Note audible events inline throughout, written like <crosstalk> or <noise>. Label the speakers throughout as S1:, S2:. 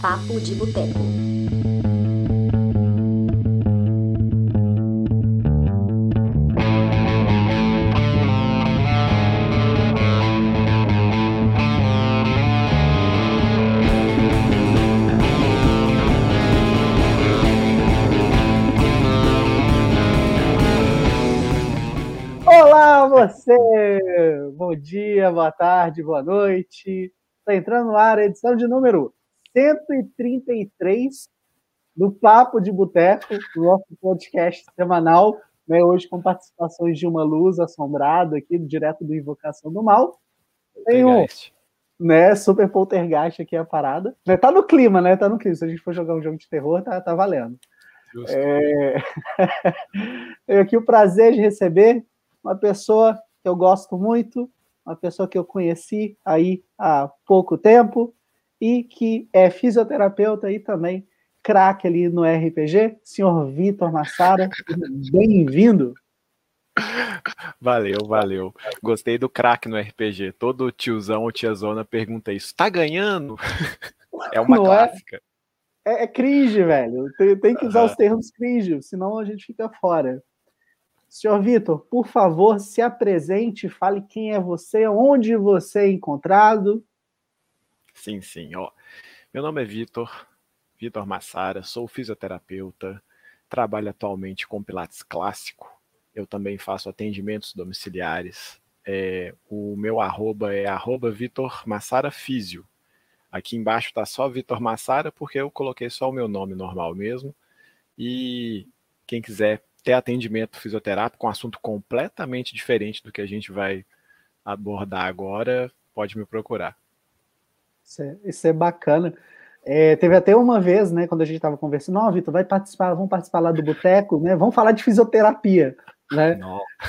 S1: Papo de Boteco.
S2: Olá, você! Bom dia, boa tarde, boa noite. Está entrando no ar a edição de número 133 do Papo de Boteco, o nosso podcast semanal, né, hoje com participações de uma luz assombrada aqui, direto do Invocação do Mal. Tem um né, super poltergeist aqui a parada. Né, tá no clima, né? Tá no clima. Se a gente for jogar um jogo de terror, tá, tá valendo. É... <laughs> Tenho aqui o prazer de receber uma pessoa que eu gosto muito, uma pessoa que eu conheci aí há pouco tempo e que é fisioterapeuta e também craque ali no RPG, senhor Vitor Massara. <laughs> Bem-vindo.
S3: Valeu, valeu. Gostei do craque no RPG. Todo tiozão ou tiazona pergunta isso. Tá ganhando? <laughs> É uma Não clássica.
S2: É? É, é cringe, velho. Tem, tem que usar uhum. os termos cringe, senão a gente fica fora. Senhor Vitor, por favor, se apresente, fale quem é você, onde você é encontrado.
S3: Sim, sim. Ó, meu nome é Vitor, Vitor Massara, sou fisioterapeuta, trabalho atualmente com Pilates clássico. Eu também faço atendimentos domiciliares. É, o meu arroba é arroba Vitor Massara Físio. Aqui embaixo está só Vitor Massara, porque eu coloquei só o meu nome normal mesmo. E quem quiser ter atendimento fisioterápico um assunto completamente diferente do que a gente vai abordar agora, pode me procurar.
S2: Isso é, isso é bacana. É, teve até uma vez, né, quando a gente estava conversando, não, Vitor, vai participar, vamos participar lá do boteco, né? Vamos falar de fisioterapia, né? Não. <laughs>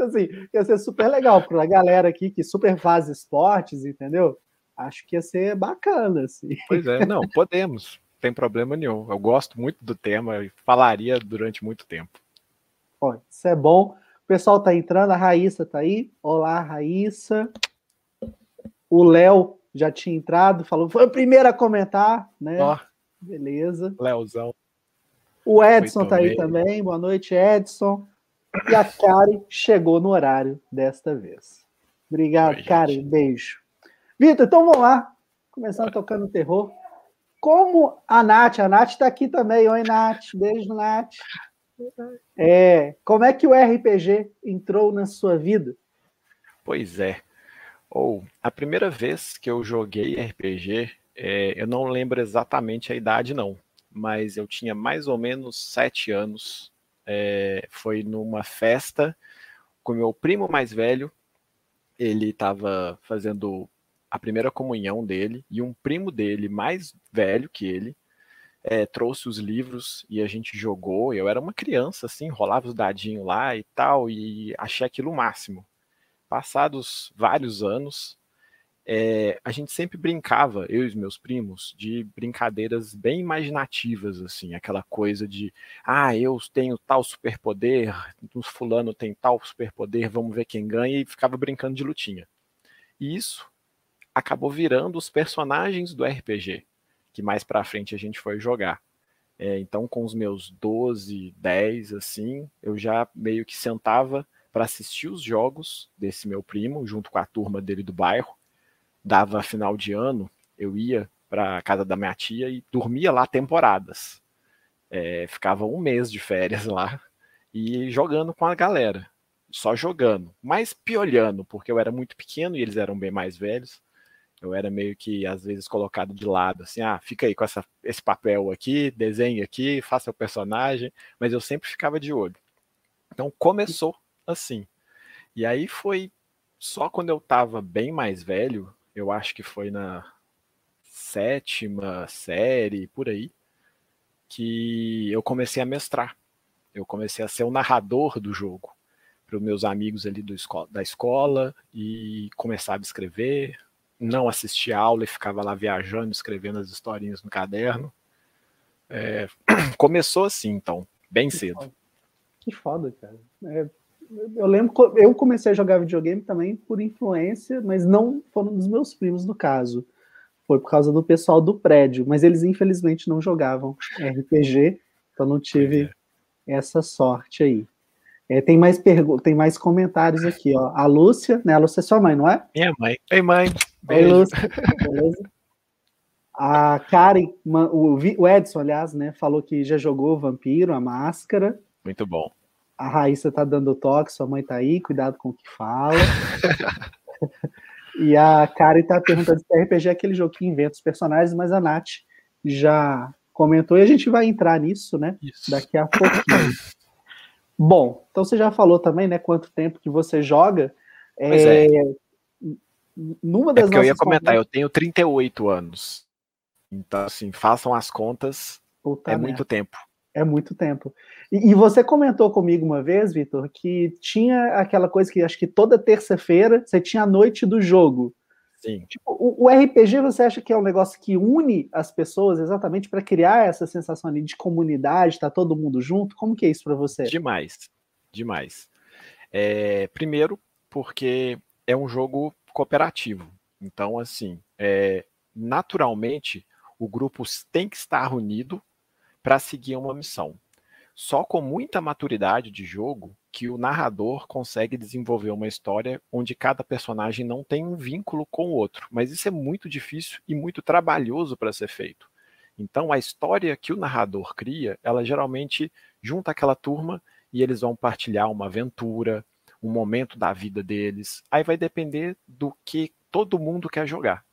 S2: Assim, ia ser super legal para a galera aqui que super faz esportes, entendeu? Acho que ia ser bacana, assim.
S3: Pois é, não, podemos tem problema nenhum. Eu gosto muito do tema e falaria durante muito tempo.
S2: Ó, isso é bom. O pessoal tá entrando, a Raíssa tá aí. Olá, Raíssa. O Léo já tinha entrado, falou, foi o primeiro a comentar, né? Ó, Beleza.
S3: Léozão.
S2: O Edson muito tá aí bem. também. Boa noite, Edson. E a Karen chegou no horário desta vez. Obrigado, Oi, Karen. Beijo. Vitor, então vamos lá. Começando tocando terror. Como a Nath, a Nath está aqui também. Oi, Nath. Beijo, Nath. É, como é que o RPG entrou na sua vida?
S3: Pois é. Ou, a primeira vez que eu joguei RPG, é, eu não lembro exatamente a idade, não. Mas eu tinha mais ou menos sete anos. É, foi numa festa com meu primo mais velho. Ele estava fazendo a primeira comunhão dele e um primo dele, mais velho que ele, é, trouxe os livros e a gente jogou. Eu era uma criança, assim, rolava os dadinhos lá e tal, e achei aquilo o máximo. Passados vários anos, é, a gente sempre brincava, eu e meus primos, de brincadeiras bem imaginativas, assim, aquela coisa de, ah, eu tenho tal superpoder, fulano tem tal superpoder, vamos ver quem ganha, e ficava brincando de lutinha. E isso acabou virando os personagens do RPG, que mais para frente a gente foi jogar. É, então, com os meus 12, 10, assim, eu já meio que sentava para assistir os jogos desse meu primo, junto com a turma dele do bairro. Dava final de ano, eu ia para casa da minha tia e dormia lá temporadas. É, ficava um mês de férias lá e jogando com a galera. Só jogando, mas piolhando, porque eu era muito pequeno e eles eram bem mais velhos. Eu era meio que, às vezes, colocado de lado, assim, ah, fica aí com essa, esse papel aqui, desenhe aqui, faça o personagem, mas eu sempre ficava de olho. Então começou assim. E aí foi só quando eu tava bem mais velho, eu acho que foi na sétima série, por aí, que eu comecei a mestrar. Eu comecei a ser o narrador do jogo para os meus amigos ali do, da escola e começava a escrever, não assistia aula e ficava lá viajando, escrevendo as historinhas no caderno. É, <clears throat> começou assim, então, bem
S2: que
S3: cedo.
S2: Foda. Que foda, cara. É, eu lembro, eu comecei a jogar videogame também por influência, mas não foram dos meus primos no caso. Foi por causa do pessoal do prédio, mas eles infelizmente não jogavam RPG, então não tive é. essa sorte aí. É, tem mais perguntas, tem mais comentários aqui, ó. A Lúcia, né? A Lúcia é sua mãe, não é?
S3: Minha mãe. Oi, mãe.
S2: Oi, Lúcia. Beleza? A Karen, o Edson, aliás, né, falou que já jogou Vampiro, a Máscara.
S3: Muito bom.
S2: A Raíssa tá dando toque, sua mãe tá aí, cuidado com o que fala. <laughs> e a Karen tá perguntando se RPG é aquele jogo que inventa os personagens, mas a Nath já comentou e a gente vai entrar nisso, né? Isso. Daqui a pouquinho. Bom, então você já falou também, né, quanto tempo que você joga.
S3: Pois é. é. Numa das é porque eu ia comentar, eu tenho 38 anos. Então, assim, façam as contas. Puta é merda. muito tempo.
S2: É muito tempo. E, e você comentou comigo uma vez, Vitor, que tinha aquela coisa que acho que toda terça-feira você tinha a noite do jogo.
S3: Sim.
S2: Tipo, o, o, RPG você acha que é um negócio que une as pessoas exatamente para criar essa sensação ali de comunidade, tá todo mundo junto? Como que é isso para você?
S3: Demais, demais. É, primeiro, porque é um jogo cooperativo. Então, assim, é, naturalmente, o grupo tem que estar unido para seguir uma missão. Só com muita maturidade de jogo que o narrador consegue desenvolver uma história onde cada personagem não tem um vínculo com o outro. Mas isso é muito difícil e muito trabalhoso para ser feito. Então, a história que o narrador cria, ela geralmente junta aquela turma e eles vão partilhar uma aventura, um momento da vida deles. Aí vai depender do que todo mundo quer jogar.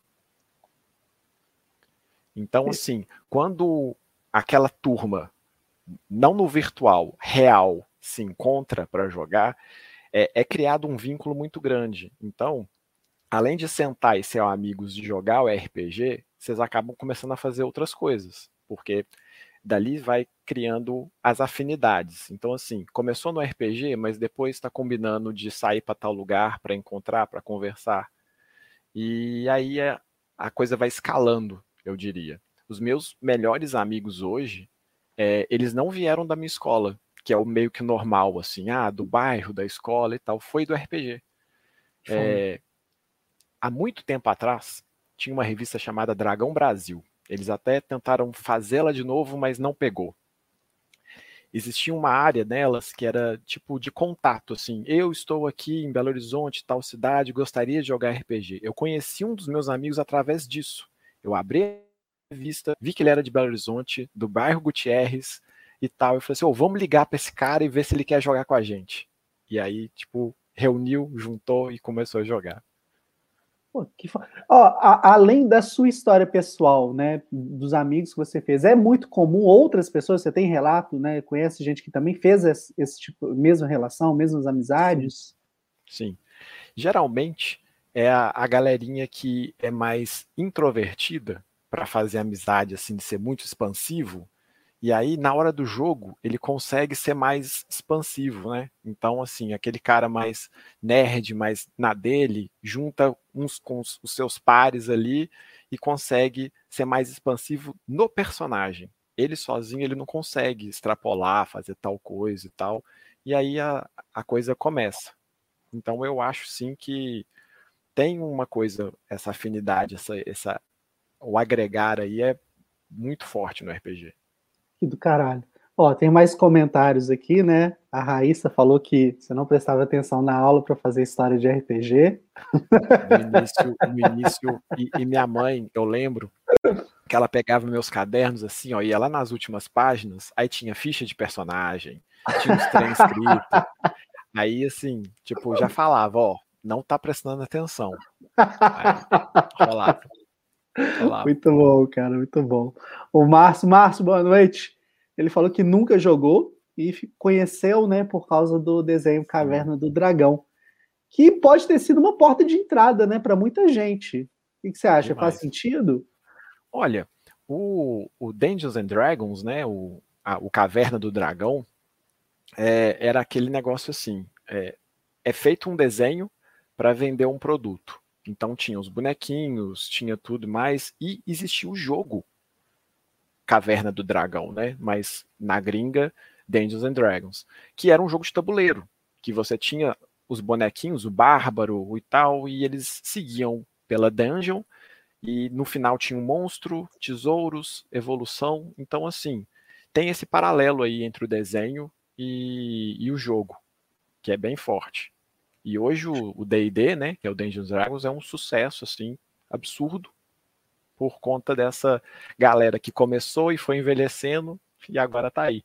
S3: Então, assim, quando aquela turma não no virtual, real, se encontra para jogar, é, é, criado um vínculo muito grande. Então, além de sentar e ser amigos de jogar o RPG, vocês acabam começando a fazer outras coisas, porque dali vai criando as afinidades. Então, assim, começou no RPG, mas depois está combinando de sair para tal lugar para encontrar, para conversar. E aí é, a coisa vai escalando, eu diria. Os meus melhores amigos hoje, é, eles não vieram da minha escola, que é o meio que normal, assim, ah, do bairro, da escola e tal, foi do RPG. É, há muito tempo atrás, tinha uma revista chamada Dragão Brasil. Eles até tentaram fazê-la de novo, mas não pegou. Existia uma área nelas que era tipo de contato, assim. Eu estou aqui em Belo Horizonte, tal cidade, gostaria de jogar RPG. Eu conheci um dos meus amigos através disso. Eu abri vi que ele era de Belo Horizonte, do bairro Gutierrez e tal. Eu falei assim: oh, vamos ligar para esse cara e ver se ele quer jogar com a gente. E aí, tipo, reuniu, juntou e começou a jogar.
S2: Pô, que Ó, a, além da sua história pessoal, né, dos amigos que você fez, é muito comum outras pessoas, você tem relato, né, conhece gente que também fez esse, esse tipo, mesma relação, mesmas amizades?
S3: Sim. Geralmente é a, a galerinha que é mais introvertida, para fazer amizade, assim, de ser muito expansivo. E aí, na hora do jogo, ele consegue ser mais expansivo, né? Então, assim, aquele cara mais nerd, mais na dele, junta uns com os, seus pares ali e consegue ser mais expansivo no personagem. Ele sozinho, ele não consegue extrapolar, fazer tal coisa e tal. E aí a, a coisa começa. Então, eu acho, sim, que tem uma coisa, essa afinidade, essa, essa o agregar aí é muito forte no RPG.
S2: Que do caralho. Ó, tem mais comentários aqui, né? A Raíssa falou que você não prestava atenção na aula para fazer história de RPG.
S3: No início, no início e, e, minha mãe, eu lembro que ela pegava meus cadernos assim, ó, ia lá nas últimas páginas, aí tinha ficha de personagem, tinha os trem. Aí, assim, tipo, já falava, ó, não tá prestando atenção. Aí, rolava.
S2: Olá. Muito bom, cara, muito bom. O Márcio, Márcio, boa noite. Ele falou que nunca jogou e conheceu, né, por causa do desenho Caverna do Dragão, que pode ter sido uma porta de entrada, né, para muita gente. O que você acha? Demais. Faz sentido?
S3: Olha, o, o Dungeons and Dragons, né, o, a, o Caverna do Dragão, é, era aquele negócio assim: é, é feito um desenho para vender um produto. Então tinha os bonequinhos, tinha tudo mais, e existia o jogo Caverna do Dragão, né? Mas na gringa, Dungeons and Dragons, que era um jogo de tabuleiro, que você tinha os bonequinhos, o bárbaro e tal, e eles seguiam pela dungeon e no final tinha um monstro, tesouros, evolução. Então, assim, tem esse paralelo aí entre o desenho e, e o jogo, que é bem forte. E hoje o D&D, né, que é o Dungeons Dragons, é um sucesso, assim, absurdo, por conta dessa galera que começou e foi envelhecendo e agora tá aí.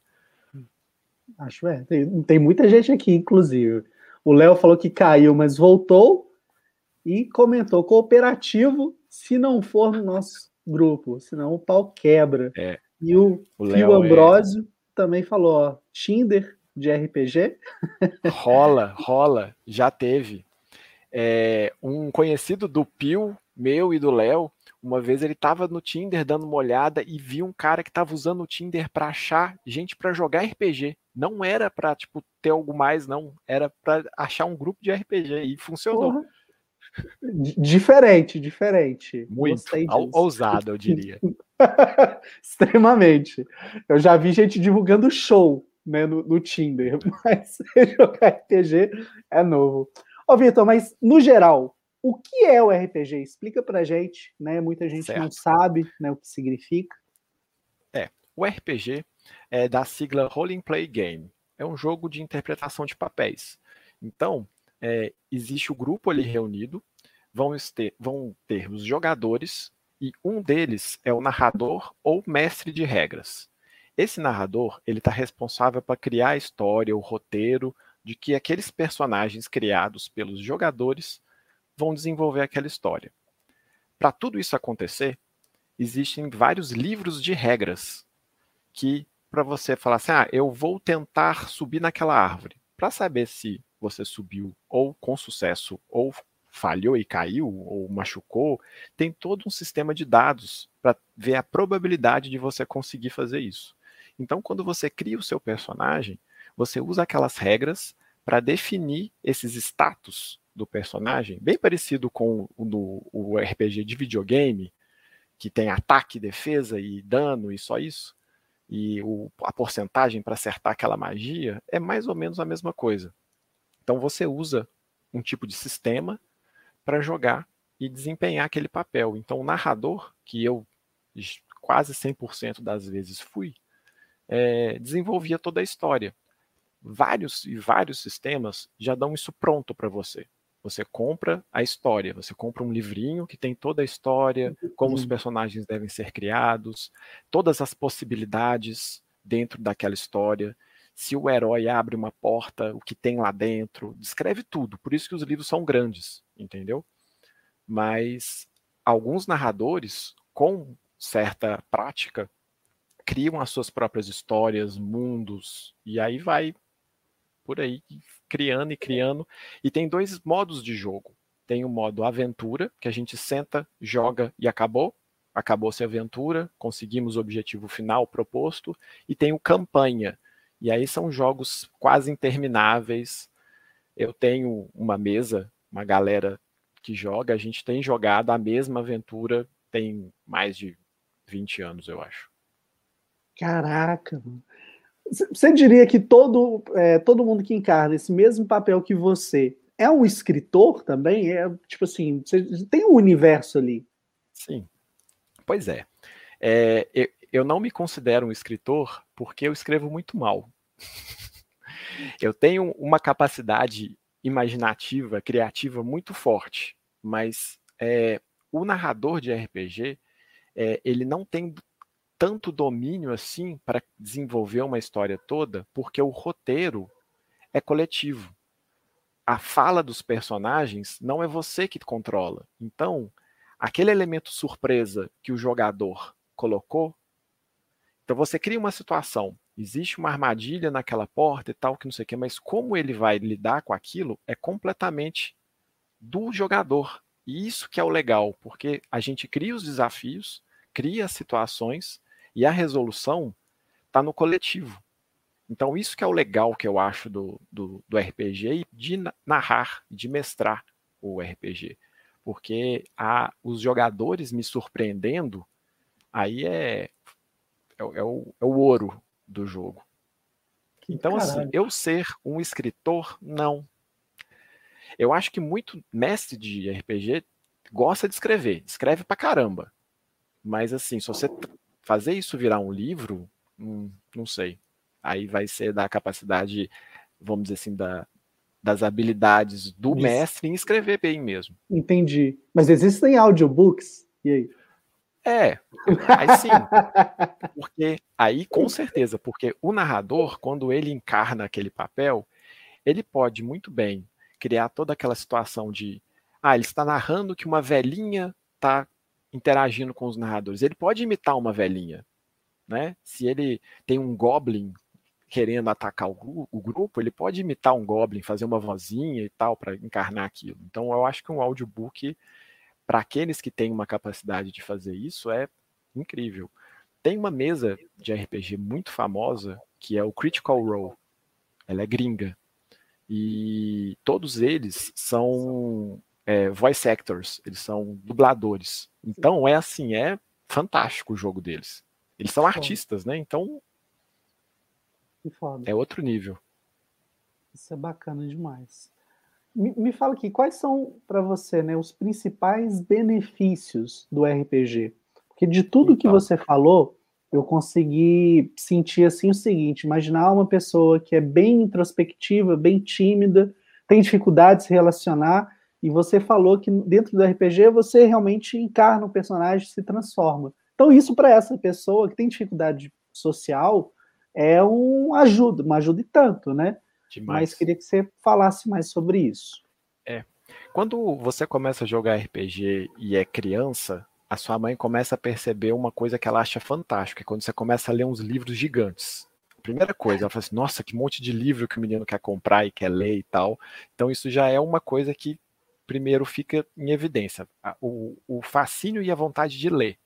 S2: Acho é. Tem, tem muita gente aqui, inclusive. O Léo falou que caiu, mas voltou e comentou cooperativo se não for no nosso grupo, senão o pau quebra.
S3: É.
S2: E o, o Fio Ambrosio é... também falou, ó, Tinder de RPG.
S3: Rola, rola, já teve. É, um conhecido do Pio, meu e do Léo, uma vez ele estava no Tinder dando uma olhada e viu um cara que estava usando o Tinder para achar gente para jogar RPG. Não era para tipo ter algo mais, não. Era para achar um grupo de RPG e funcionou.
S2: Diferente, diferente.
S3: Muito ousado, eu diria. <laughs>
S2: Extremamente. Eu já vi gente divulgando show né, no, no Tinder, <laughs> mas <laughs> jogar RPG é novo. Ó, Vitor, mas no geral, o que é o RPG? Explica pra gente, né? Muita gente certo. não sabe né, o que significa.
S3: É, o RPG é da sigla Role Play Game. É um jogo de interpretação de papéis. Então, é, existe o grupo ali reunido, vão ter, vão ter os jogadores e um deles é o narrador ou mestre de regras. Esse narrador ele está responsável para criar a história, o roteiro de que aqueles personagens criados pelos jogadores vão desenvolver aquela história. Para tudo isso acontecer, existem vários livros de regras que para você falar assim, ah, eu vou tentar subir naquela árvore. Para saber se você subiu ou com sucesso ou falhou e caiu ou machucou, tem todo um sistema de dados para ver a probabilidade de você conseguir fazer isso. Então, quando você cria o seu personagem, você usa aquelas regras para definir esses status do personagem, bem parecido com o, o RPG de videogame, que tem ataque, defesa e dano e só isso, e o, a porcentagem para acertar aquela magia, é mais ou menos a mesma coisa. Então você usa um tipo de sistema para jogar e desempenhar aquele papel. Então o narrador, que eu quase 100% das vezes fui, é, desenvolvia toda a história. Vários e vários sistemas já dão isso pronto para você. Você compra a história, você compra um livrinho que tem toda a história, como os personagens devem ser criados, todas as possibilidades dentro daquela história se o herói abre uma porta, o que tem lá dentro, descreve tudo. Por isso que os livros são grandes, entendeu? Mas alguns narradores, com certa prática, criam as suas próprias histórias, mundos, e aí vai por aí criando e criando. E tem dois modos de jogo. Tem o modo aventura, que a gente senta, joga e acabou. Acabou-se a aventura, conseguimos o objetivo final proposto. E tem o campanha, e aí são jogos quase intermináveis. Eu tenho uma mesa, uma galera que joga, a gente tem jogado a mesma aventura tem mais de 20 anos, eu acho.
S2: Caraca, Você diria que todo, é, todo mundo que encarna esse mesmo papel que você é um escritor também? É tipo assim, tem um universo ali.
S3: Sim. Pois é. é eu, eu não me considero um escritor porque eu escrevo muito mal. <laughs> eu tenho uma capacidade imaginativa, criativa muito forte, mas é, o narrador de RPG é, ele não tem tanto domínio assim para desenvolver uma história toda, porque o roteiro é coletivo. A fala dos personagens não é você que controla. Então, aquele elemento surpresa que o jogador colocou então você cria uma situação, existe uma armadilha naquela porta e tal, que não sei o quê, mas como ele vai lidar com aquilo é completamente do jogador. E isso que é o legal, porque a gente cria os desafios, cria as situações e a resolução está no coletivo. Então, isso que é o legal que eu acho do, do, do RPG e de narrar, de mestrar o RPG. Porque a, os jogadores me surpreendendo, aí é é, é, o, é o ouro do jogo. Então, assim, Caralho. assim, eu ser um escritor, não. Eu acho que muito mestre de RPG gosta de escrever, escreve pra caramba. Mas, assim, se você fazer isso virar um livro, hum, não sei. Aí vai ser da capacidade, vamos dizer assim, da, das habilidades do isso. mestre em escrever bem mesmo.
S2: Entendi. Mas existem audiobooks? E aí?
S3: É, aí sim. Porque aí com certeza, porque o narrador, quando ele encarna aquele papel, ele pode muito bem criar toda aquela situação de ah, ele está narrando que uma velhinha está interagindo com os narradores. Ele pode imitar uma velhinha, né? Se ele tem um goblin querendo atacar o, o grupo, ele pode imitar um goblin, fazer uma vozinha e tal para encarnar aquilo. Então eu acho que um audiobook para aqueles que têm uma capacidade de fazer isso, é incrível. Tem uma mesa de RPG muito famosa que é o Critical Role. Ela é gringa. E todos eles são é, voice actors, eles são dubladores. Então é assim, é fantástico o jogo deles. Eles são artistas, né? Então é outro nível.
S2: Isso é bacana demais. Me, me fala aqui, quais são para você né, os principais benefícios do RPG? Porque de tudo que então. você falou, eu consegui sentir assim o seguinte: imaginar uma pessoa que é bem introspectiva, bem tímida, tem dificuldade de se relacionar, e você falou que dentro do RPG você realmente encarna o personagem, se transforma. Então, isso para essa pessoa que tem dificuldade social é um ajuda, uma ajuda e tanto, né? Demais. Mas queria que você falasse mais sobre isso.
S3: É. Quando você começa a jogar RPG e é criança, a sua mãe começa a perceber uma coisa que ela acha fantástica, é quando você começa a ler uns livros gigantes. Primeira coisa, ela fala assim: nossa, que monte de livro que o menino quer comprar e quer ler e tal. Então, isso já é uma coisa que primeiro fica em evidência: o, o fascínio e a vontade de ler.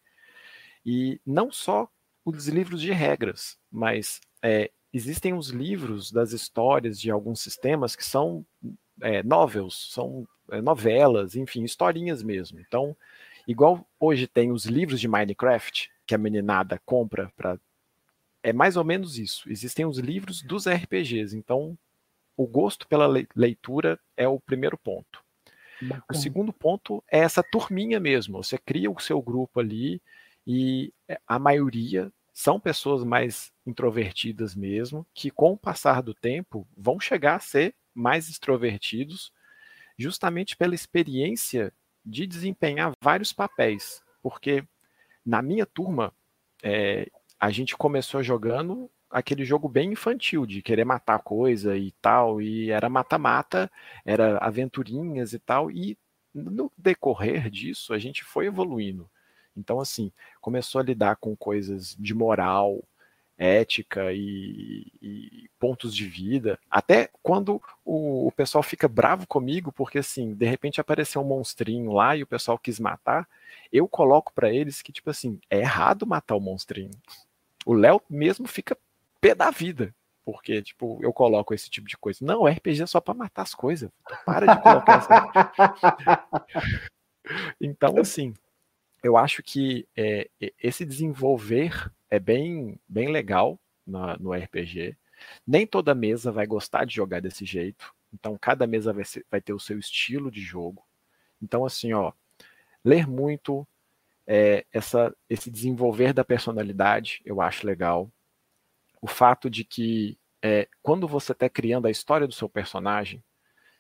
S3: E não só os livros de regras, mas é, existem os livros das histórias de alguns sistemas que são é, novels, são é, novelas, enfim, historinhas mesmo. Então, igual hoje tem os livros de Minecraft que a meninada compra para é mais ou menos isso. Existem os livros dos RPGs. Então, o gosto pela leitura é o primeiro ponto. Bacana. O segundo ponto é essa turminha mesmo. Você cria o seu grupo ali e é, a maioria são pessoas mais introvertidas mesmo, que com o passar do tempo vão chegar a ser mais extrovertidos, justamente pela experiência de desempenhar vários papéis. Porque na minha turma, é, a gente começou jogando aquele jogo bem infantil, de querer matar coisa e tal, e era mata-mata, era aventurinhas e tal, e no decorrer disso a gente foi evoluindo. Então, assim, começou a lidar com coisas de moral, ética e, e pontos de vida. Até quando o, o, pessoal fica bravo comigo, porque, assim, de repente apareceu um monstrinho lá e o pessoal quis matar, eu coloco para eles que, tipo assim, é errado matar o monstrinho. O Léo mesmo fica pé da vida. Porque, tipo, eu coloco esse tipo de coisa. Não, RPG é só para matar as coisas. Para de colocar essa. <laughs> então, assim, eu acho que é, esse desenvolver é bem, bem legal na, no RPG. Nem toda mesa vai gostar de jogar desse jeito. Então, cada mesa vai, ser, vai ter o seu estilo de jogo. Então, assim, ó, ler muito, é, essa, esse desenvolver da personalidade, eu acho legal. O fato de que é, quando você está criando a história do seu personagem,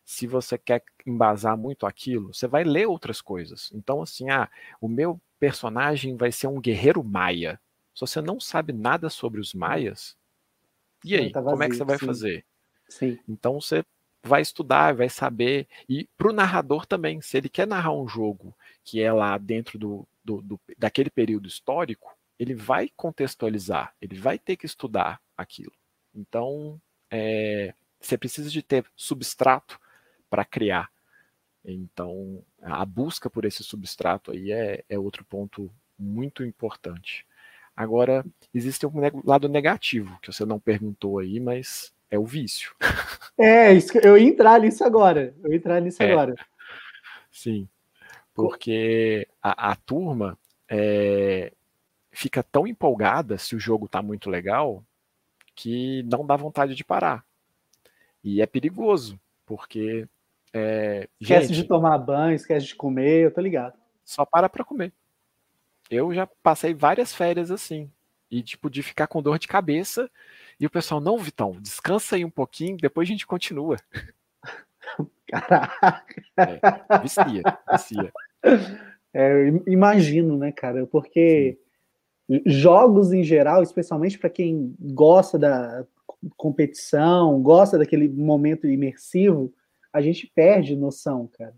S3: se você quer embasar muito aquilo, você vai ler outras coisas. Então, assim, ah, o meu personagem vai ser um guerreiro maia. Se você não sabe nada sobre os maias, e aí, tá vazio, como é que você vai sim. fazer? Sim. Então você vai estudar, vai saber. E para o narrador também, se ele quer narrar um jogo que é lá dentro do, do, do, daquele período histórico, ele vai contextualizar, ele vai ter que estudar aquilo. Então, é, você precisa de ter substrato para criar. Então, a busca por esse substrato aí é, é outro ponto muito importante. Agora, existe um lado negativo, que você não perguntou aí, mas é o vício.
S2: É, eu ia entrar nisso agora. Eu ia entrar nisso é, agora.
S3: Sim, porque a, a turma é, fica tão empolgada se o jogo está muito legal que não dá vontade de parar. E é perigoso, porque. É,
S2: esquece gente, de tomar banho, esquece de comer, eu tô ligado.
S3: Só para para comer. Eu já passei várias férias assim. E, tipo, de ficar com dor de cabeça. E o pessoal, não, Vitão, descansa aí um pouquinho, depois a gente continua. <laughs>
S2: Caraca.
S3: É, vicia, vicia.
S2: É, imagino, né, cara? Porque Sim. Jogos em geral, especialmente para quem gosta da competição, gosta daquele momento imersivo, a gente perde noção, cara.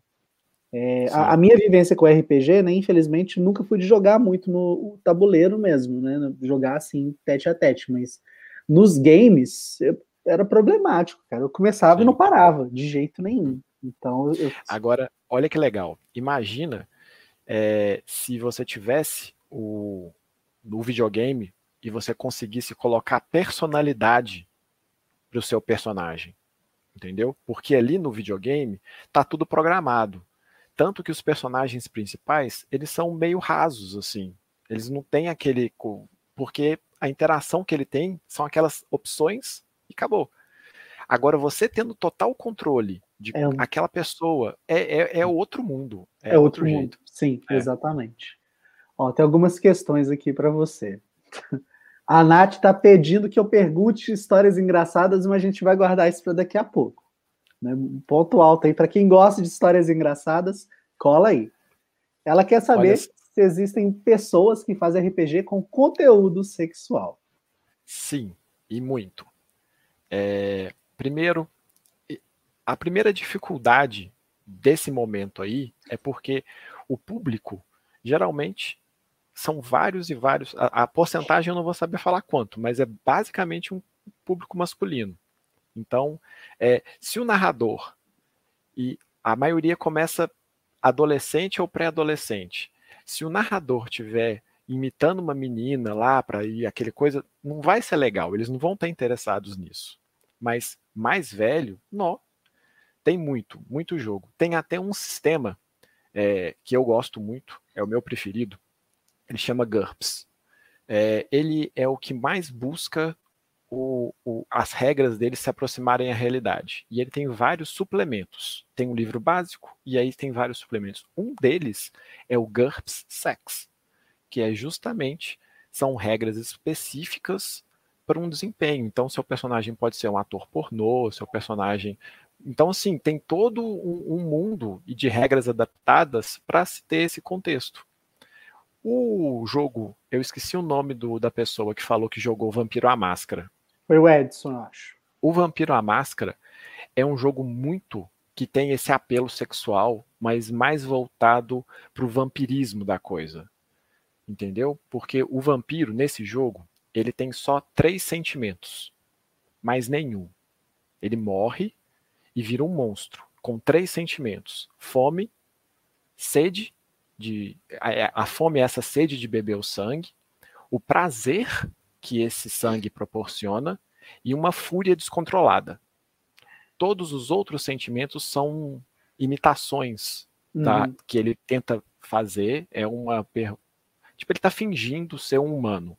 S2: É, a, a, minha vivência com RPG, né, infelizmente, nunca fui de jogar muito no tabuleiro mesmo, né, jogar assim, tete a tete, mas nos games eu, era problemático, cara. Eu começava Sim. e não parava, de jeito nenhum. Então, eu...
S3: Agora, olha que legal. Imagina é, se você tivesse o, no videogame e você conseguisse colocar personalidade para o seu personagem. Entendeu? Porque ali no videogame tá tudo programado. Tanto que os personagens principais, eles são meio rasos, assim. Eles não têm aquele. Porque a interação que ele tem são aquelas opções e acabou. Agora, você tendo total controle de é um... aquela pessoa, é, é, é, outro mundo.
S2: É, é outro, outro mundo. Sim, é. exatamente. Ó, tem algumas questões aqui para você. <laughs> A Nath está pedindo que eu pergunte histórias engraçadas, mas a gente vai guardar isso para daqui a pouco. Né? Um ponto alto aí. Para quem gosta de histórias engraçadas, cola aí. Ela quer saber Olha... se existem pessoas que fazem RPG com conteúdo sexual.
S3: Sim, e muito. É, primeiro, a primeira dificuldade desse momento aí é porque o público geralmente são vários e vários. A, a, porcentagem eu não vou saber falar quanto, mas é basicamente um público masculino. Então, é, se o narrador e a maioria começa adolescente ou pré-adolescente, se o narrador tiver imitando uma menina lá para ir aquele coisa, não vai ser legal. Eles não vão estar interessados nisso. Mas mais velho, não. Tem muito, muito jogo. Tem até um sistema é, que eu gosto muito, é o meu preferido. Ele chama GURPS. É, ele é o que mais busca o, o, as regras dele se aproximarem à realidade. E ele tem vários suplementos. Tem um livro básico e aí tem vários suplementos. Um deles é o GURPS Sex, que é justamente são regras específicas para um desempenho. Então, seu personagem pode ser um ator pornô, seu personagem. Então, assim, tem todo um, um mundo de regras adaptadas para se ter esse contexto. O jogo, eu esqueci o nome do, da pessoa que falou que jogou Vampiro à Máscara.
S2: Foi o Edson, eu acho.
S3: O Vampiro à Máscara é um jogo muito que tem esse apelo sexual, mas mais voltado para o vampirismo da coisa. Entendeu? Porque o vampiro, nesse jogo, ele tem só três sentimentos, mais nenhum. Ele morre e vira um monstro, com três sentimentos: fome, sede, de a, a fome é essa sede de beber o sangue, o prazer que esse sangue proporciona e uma fúria descontrolada. Todos os outros sentimentos são imitações tá, uhum. que ele tenta fazer. É uma. Tipo, ele está fingindo ser um humano.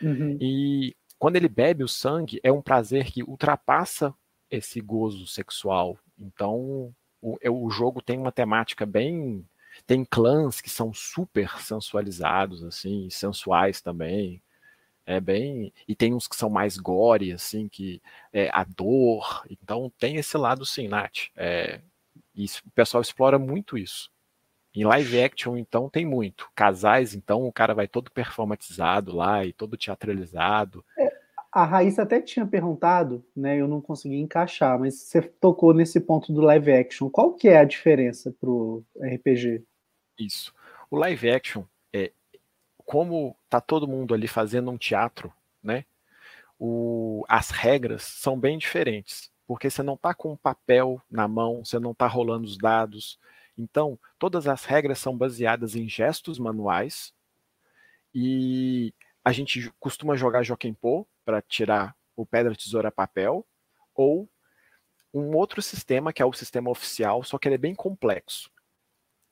S3: Uhum. E quando ele bebe o sangue, é um prazer que ultrapassa esse gozo sexual. Então, o, é, o jogo tem uma temática bem. Tem clãs que são super sensualizados, assim, sensuais também. É bem. E tem uns que são mais gore, assim, que é a dor. Então tem esse lado sim, Nath. É, isso, o pessoal explora muito isso. Em live action, então, tem muito. Casais, então, o cara vai todo performatizado lá e todo teatralizado.
S2: É, a Raíssa até tinha perguntado, né? Eu não consegui encaixar, mas você tocou nesse ponto do live action. Qual que é a diferença pro RPG?
S3: Isso. O live action, é, como tá todo mundo ali fazendo um teatro, né? O, as regras são bem diferentes, porque você não tá com um papel na mão, você não tá rolando os dados. Então, todas as regras são baseadas em gestos manuais e a gente costuma jogar Jokenpô para tirar o pedra, tesoura, papel ou um outro sistema que é o sistema oficial, só que ele é bem complexo.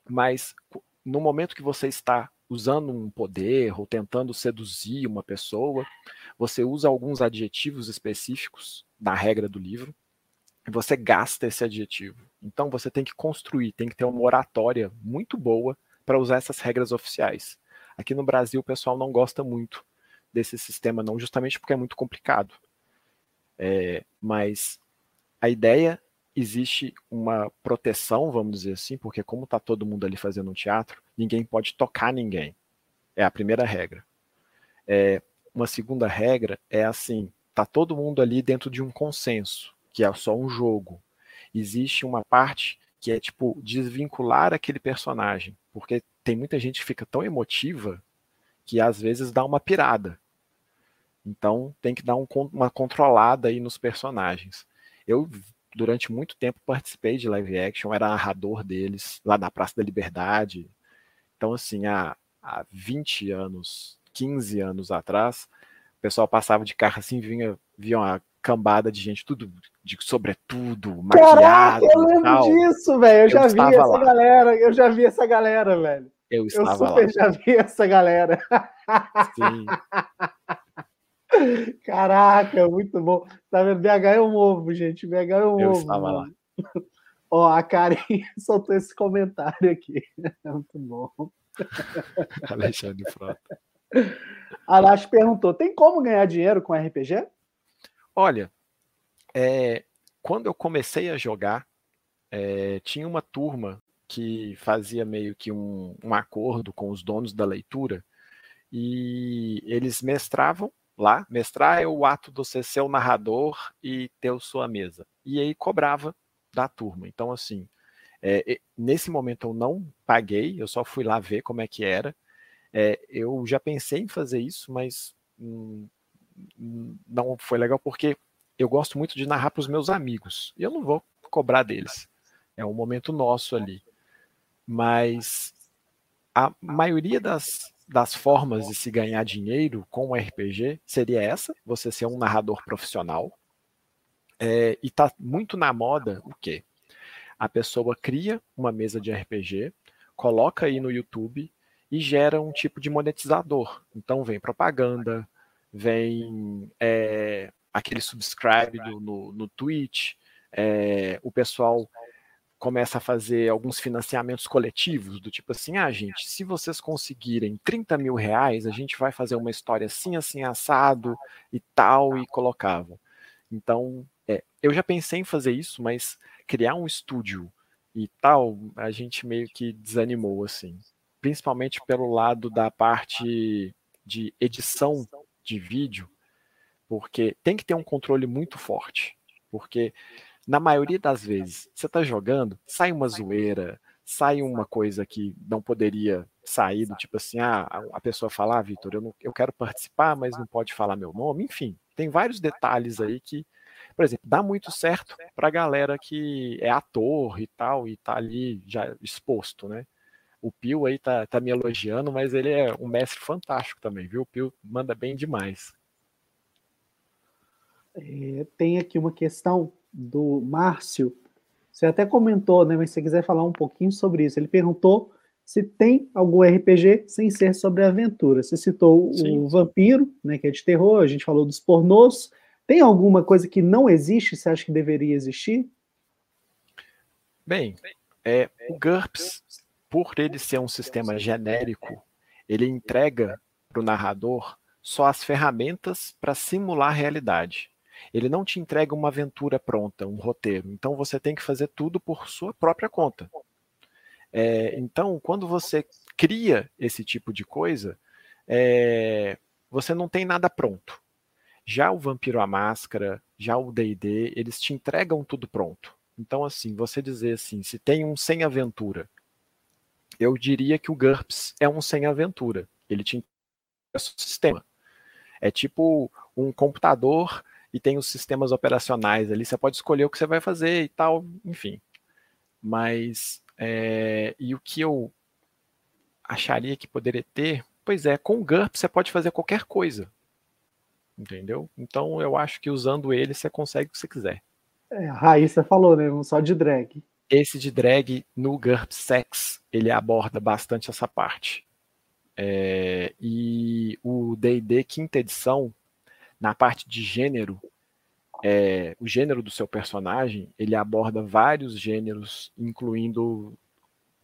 S3: Mas no momento que você está usando um poder ou tentando seduzir uma pessoa, você usa alguns adjetivos específicos na regra do livro e você gasta esse adjetivo. Então você tem que construir, tem que ter uma oratória muito boa para usar essas regras oficiais. Aqui no Brasil o pessoal não gosta muito desse sistema, não justamente porque é muito complicado. É, mas a ideia existe uma proteção, vamos dizer assim, porque como está todo mundo ali fazendo um teatro, ninguém pode tocar ninguém. É a primeira regra. É, uma segunda regra é assim, tá todo mundo ali dentro de um consenso, que é só um jogo. Existe uma parte que é tipo desvincular aquele personagem, porque tem muita gente que fica tão emotiva que às vezes dá uma pirada. Então tem que dar um, uma controlada aí nos personagens. Eu durante muito tempo participei de live action, era narrador deles lá na Praça da Liberdade. Então, assim, há, há 20 anos, 15 anos atrás, o pessoal passava de carro assim, vinha, via uma cambada de gente, tudo de sobretudo, maquiado. Caraca,
S2: eu lembro tal. disso, velho. Eu, eu, já vi essa lá. galera, eu já vi essa galera, velho.
S3: Eu estava
S2: eu super
S3: lá.
S2: já vi essa galera. Sim. <laughs> Caraca, muito bom. Tá vendo? BH é um ovo, gente. BH é um
S3: Eu
S2: ovo.
S3: estava lá.
S2: Ó, a Karen <laughs> soltou esse comentário aqui. <laughs> Muito bom.
S3: Alexandre Frota.
S2: A Nath perguntou: tem como ganhar dinheiro com RPG?
S3: Olha, é, quando eu comecei a jogar, é, tinha uma turma que fazia meio que um, um acordo com os donos da leitura e eles mestravam lá. Mestrar é o ato de você ser o narrador e ter sua mesa. E aí cobrava da turma. Então, assim, é, nesse momento eu não paguei, eu só fui lá ver como é que era. É, eu já pensei em fazer isso, mas hum, não foi legal porque eu gosto muito de narrar para os meus amigos. E eu não vou cobrar deles. É um momento nosso ali. Mas a maioria das, das formas de se ganhar dinheiro com o RPG seria essa: você ser um narrador profissional. É, e tá muito na moda o quê? A pessoa cria uma mesa de RPG, coloca aí no YouTube e gera um tipo de monetizador. Então vem propaganda, vem é, aquele subscribe do, no, no Twitch, é, o pessoal começa a fazer alguns financiamentos coletivos, do tipo assim, ah, gente, se vocês conseguirem 30 mil reais, a gente vai fazer uma história assim, assim, assado e tal, e colocava. Então, é, eu já pensei em fazer isso, mas criar um estúdio e tal, a gente meio que desanimou, assim. Principalmente pelo lado da parte de edição de vídeo, porque tem que ter um controle muito forte. Porque na maioria das vezes, você está jogando, sai uma zoeira, sai uma coisa que não poderia sair, do tipo assim, ah, a pessoa fala, ah, Vitor, eu, eu quero participar, mas não pode falar meu nome, enfim, tem vários detalhes aí que, por exemplo, dá muito certo para a galera que é ator e tal, e tá ali já exposto, né? O Pio aí tá, tá me elogiando, mas ele é um mestre fantástico também, viu? O Pio manda bem demais.
S2: É, tem aqui uma questão do Márcio. Você até comentou, né? Mas se você quiser falar um pouquinho sobre isso, ele perguntou se tem algum RPG sem ser sobre aventura. Você citou Sim. o Vampiro, né? Que é de terror. A gente falou dos pornôs. Tem alguma coisa que não existe? Você acha que deveria existir?
S3: Bem, é, o GURPS, por ele ser um sistema genérico, ele entrega para o narrador só as ferramentas para simular a realidade. Ele não te entrega uma aventura pronta, um roteiro. Então você tem que fazer tudo por sua própria conta. É, então, quando você cria esse tipo de coisa, é, você não tem nada pronto. Já o Vampiro à Máscara, já o D&D, eles te entregam tudo pronto. Então, assim, você dizer assim, se tem um sem aventura, eu diria que o GURPS é um sem aventura. Ele te entrega o sistema. É tipo um computador e tem os sistemas operacionais ali, você pode escolher o que você vai fazer e tal, enfim. Mas, é, e o que eu acharia que poderia ter, pois é, com o GURP você pode fazer qualquer coisa, entendeu? Então eu acho que usando ele você consegue o que você quiser.
S2: É, a Raíssa falou, né? Só de drag.
S3: Esse de drag no GURP Sex, ele aborda bastante essa parte. É, e o D&D quinta edição, na parte de gênero, é, o gênero do seu personagem, ele aborda vários gêneros, incluindo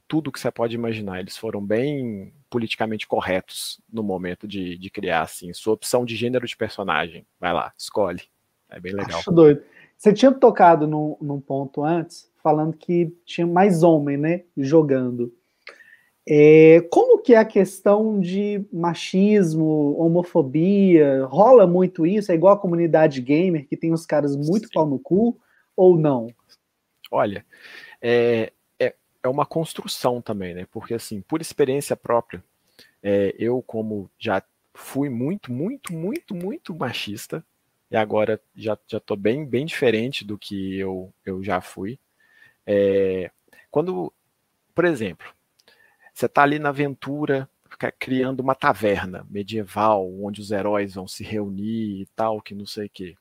S3: tudo que você pode imaginar. Eles foram bem politicamente corretos no momento de, de criar, assim, sua opção de gênero de personagem. Vai lá, escolhe. É bem legal.
S2: Acho doido. Você tinha tocado num, num ponto antes, falando que tinha mais homem, né, jogando. É, como que é a questão de machismo, homofobia? Rola muito isso? É igual a comunidade gamer, que tem os caras muito Sim. pau no cu, ou não?
S3: Olha, é, é, é uma construção também, né? Porque, assim, por experiência própria, é, eu, como já fui muito, muito, muito, muito machista, e agora já já tô bem bem diferente do que eu, eu já fui. É, quando, por exemplo, você está ali na aventura, criando uma taverna medieval, onde os heróis vão se reunir e tal, que não sei o quê.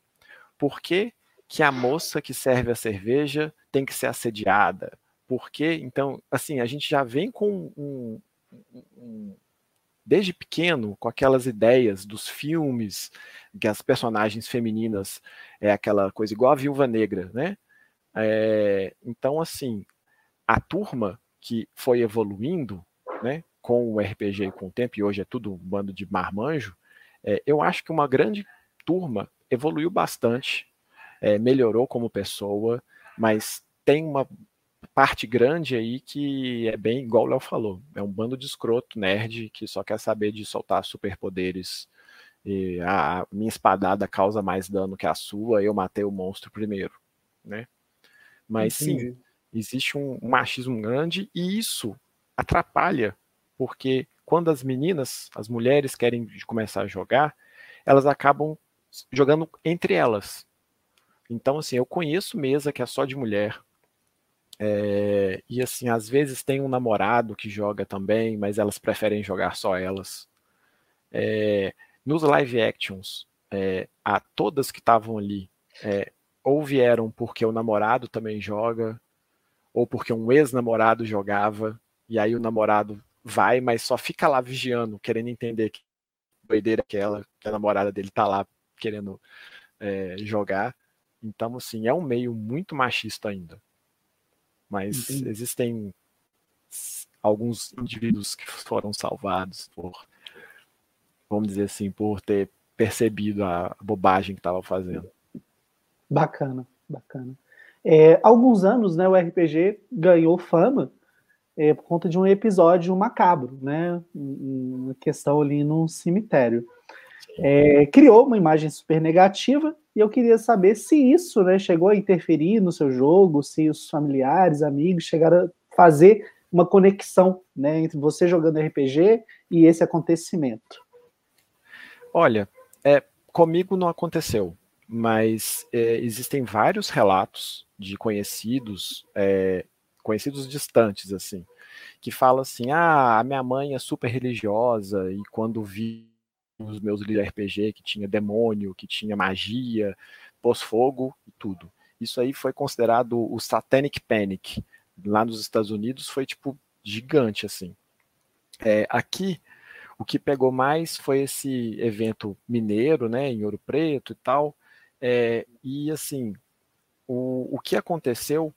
S3: Por que, que a moça que serve a cerveja tem que ser assediada? Por que, então, assim, a gente já vem com um, um, um desde pequeno com aquelas ideias dos filmes que as personagens femininas é aquela coisa igual a Viúva Negra, né? É, então assim a turma que foi evoluindo, né? Com o RPG e com o tempo e hoje é tudo um bando de marmanjo, é, eu acho que uma grande turma evoluiu bastante, é, melhorou como pessoa, mas tem uma parte grande aí que é bem igual o Léo falou. É um bando de escroto, nerd, que só quer saber de soltar superpoderes. E a minha espadada causa mais dano que a sua, eu matei o monstro primeiro, né? Mas Entendi. sim, existe um, machismo grande e isso atrapalha, porque quando as meninas, as mulheres querem começar a jogar, elas acabam jogando entre elas. Então, assim, eu conheço mesa que é só de mulher, é, e assim, às vezes tem um namorado que joga também, mas elas preferem jogar só elas. É, nos live actions, é, a todas que estavam ali, ou vieram porque o namorado também joga, ou porque um ex-namorado jogava, e aí o namorado vai, mas só fica lá vigiando, querendo entender que doideira aquela, que a namorada dele tá lá querendo é, jogar. Então, assim, é um meio muito machista ainda mas Entendi. existem alguns indivíduos que foram salvados por, vamos dizer assim, por ter percebido a bobagem que estava fazendo.
S2: Bacana, bacana. É, alguns anos, né, o RPG ganhou fama é, por conta de um episódio macabro, né, uma questão ali num cemitério. É, criou uma imagem super negativa e eu queria saber se isso né, chegou a interferir no seu jogo, se os familiares, amigos chegaram a fazer uma conexão né, entre você jogando RPG e esse acontecimento.
S3: Olha, é, comigo não aconteceu, mas é, existem vários relatos de conhecidos, é, conhecidos distantes, assim, que falam assim: ah, a minha mãe é super religiosa e quando vi os meus RPG, que tinha demônio, que tinha magia, pós-fogo e tudo. Isso aí foi considerado o Satanic Panic. Lá nos Estados Unidos foi tipo gigante assim. É, aqui o que pegou mais foi esse evento mineiro, né, em Ouro Preto e tal. É, e assim, o, o que aconteceu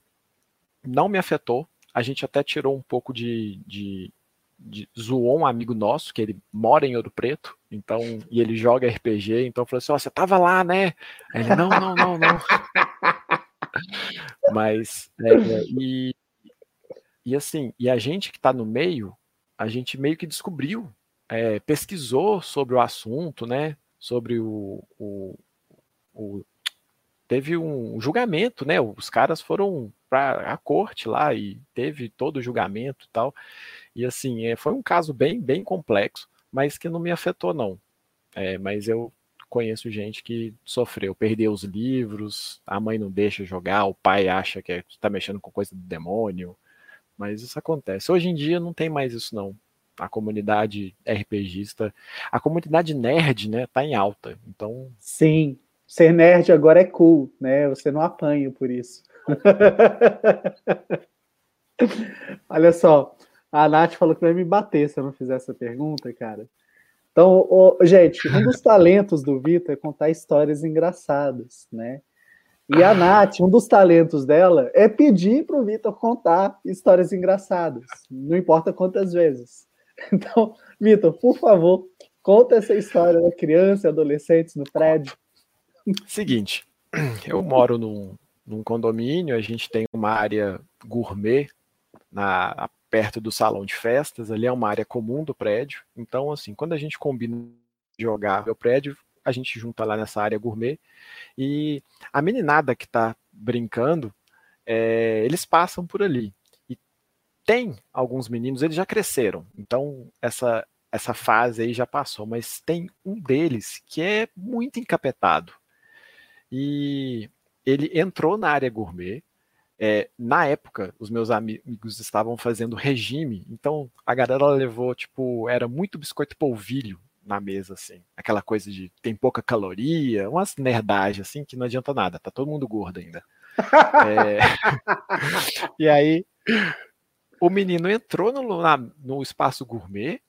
S3: não me afetou. A gente até tirou um pouco de, de, de, zoou um amigo nosso, que ele mora em Ouro Preto, então, e ele joga RPG, então falou assim, ó, oh, você tava lá, né? Aí ele, não, não, não, não. <laughs> Mas, é, é, e, e assim, e a gente que está no meio, a gente meio que descobriu, é, pesquisou sobre o assunto, né? Sobre o, o, o teve um julgamento, né? Os caras foram para a corte lá e teve todo o julgamento e tal. E assim, é, foi um caso bem, bem complexo, mas que não me afetou, não. É, mas eu conheço gente que sofreu, perdeu os livros, a mãe não deixa jogar, o pai acha que está mexendo com coisa do demônio, mas isso acontece. Hoje em dia não tem mais isso não. A comunidade RPGista, a comunidade nerd, né, tá em alta. Então,
S2: sim, ser nerd agora é cool, né? Você não apanha por isso. <laughs> Olha só, A Nath falou que vai me bater se eu não fizer essa pergunta, cara. Então, oh, gente, um dos <laughs> talentos do Vitor é contar histórias engraçadas, né? E a Nath, um dos talentos dela é pedir para o Vitor contar histórias engraçadas, não importa quantas vezes. <laughs> Então, Vitor, por favor, conta essa história da criança e adolescentes no prédio.
S3: Seguinte, eu moro num, num condomínio, a gente tem uma área gourmet na, perto do salão de festas, ali é uma área comum do prédio. Então, assim, quando a gente combina jogar o prédio, a gente junta lá nessa área gourmet e a meninada que está brincando, é, eles passam por ali. E tem alguns meninos, eles já cresceram, então essa, essa fase aí já passou, mas tem um deles que é muito encapetado. E ele entrou na área gourmet. É, na época, os meus amigos estavam fazendo regime, então a galera levou, tipo, era muito biscoito polvilho na mesa, assim. Aquela coisa de tem pouca caloria, umas nerdagens, assim, que não adianta nada, tá todo mundo gordo ainda. <laughs> é... <laughs> e aí, o menino entrou no, na, no espaço gourmet,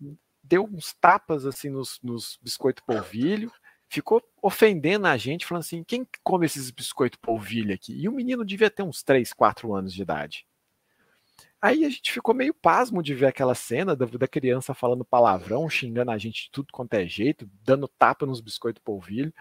S3: deu uns tapas, assim, nos, nos biscoitos polvilho, ficou ofendendo a gente, falando assim: quem come esses biscoitos polvilho aqui? E o menino devia ter uns 3, 4 anos de idade. Aí a gente ficou meio pasmo de ver aquela cena da, da, criança falando palavrão, xingando a gente de tudo quanto é jeito, dando tapa nos biscoitos polvilho.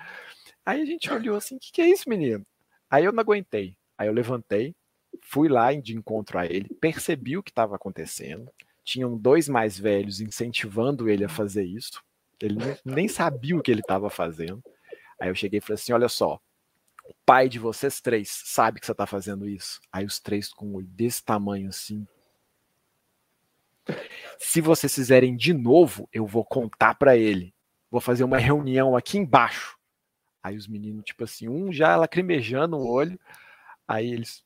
S3: Aí a gente olhou assim: o que, que é isso, menino? Aí eu não aguentei. Aí eu levantei, fui lá de encontro a ele, percebi o que estava acontecendo. Tinham dois mais velhos incentivando ele a fazer isso. Ele nem sabia o que ele estava fazendo. Aí eu cheguei e falei assim: olha só, o pai de vocês três sabe que você está fazendo isso. Aí os três com um olho desse tamanho assim. Se vocês fizerem de novo, eu vou contar para ele. Vou fazer uma reunião aqui embaixo. Aí os meninos, tipo assim, um já lacrimejando o olho. Aí eles,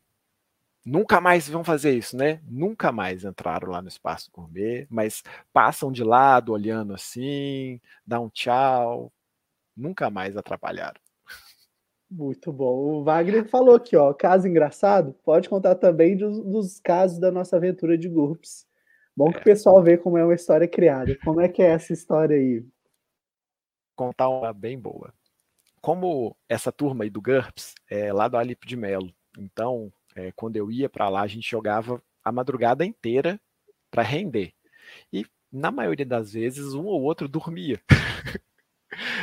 S3: Nunca mais vão fazer isso, né? Nunca mais entraram lá no espaço gourmet, mas passam de lado, olhando assim, dá um tchau. Nunca mais atrapalharam.
S2: Muito bom. O Wagner falou aqui, ó, caso engraçado, pode contar também dos, dos casos da nossa aventura de GURPS. Bom é. que o pessoal vê como é uma história criada. Como é que é essa história aí?
S3: Contar uma bem boa. Como essa turma aí do GURPS é lá do Alipe de Melo, então é, quando eu ia para lá, a gente jogava a madrugada inteira para render. E na maioria das vezes, um ou outro dormia. <laughs>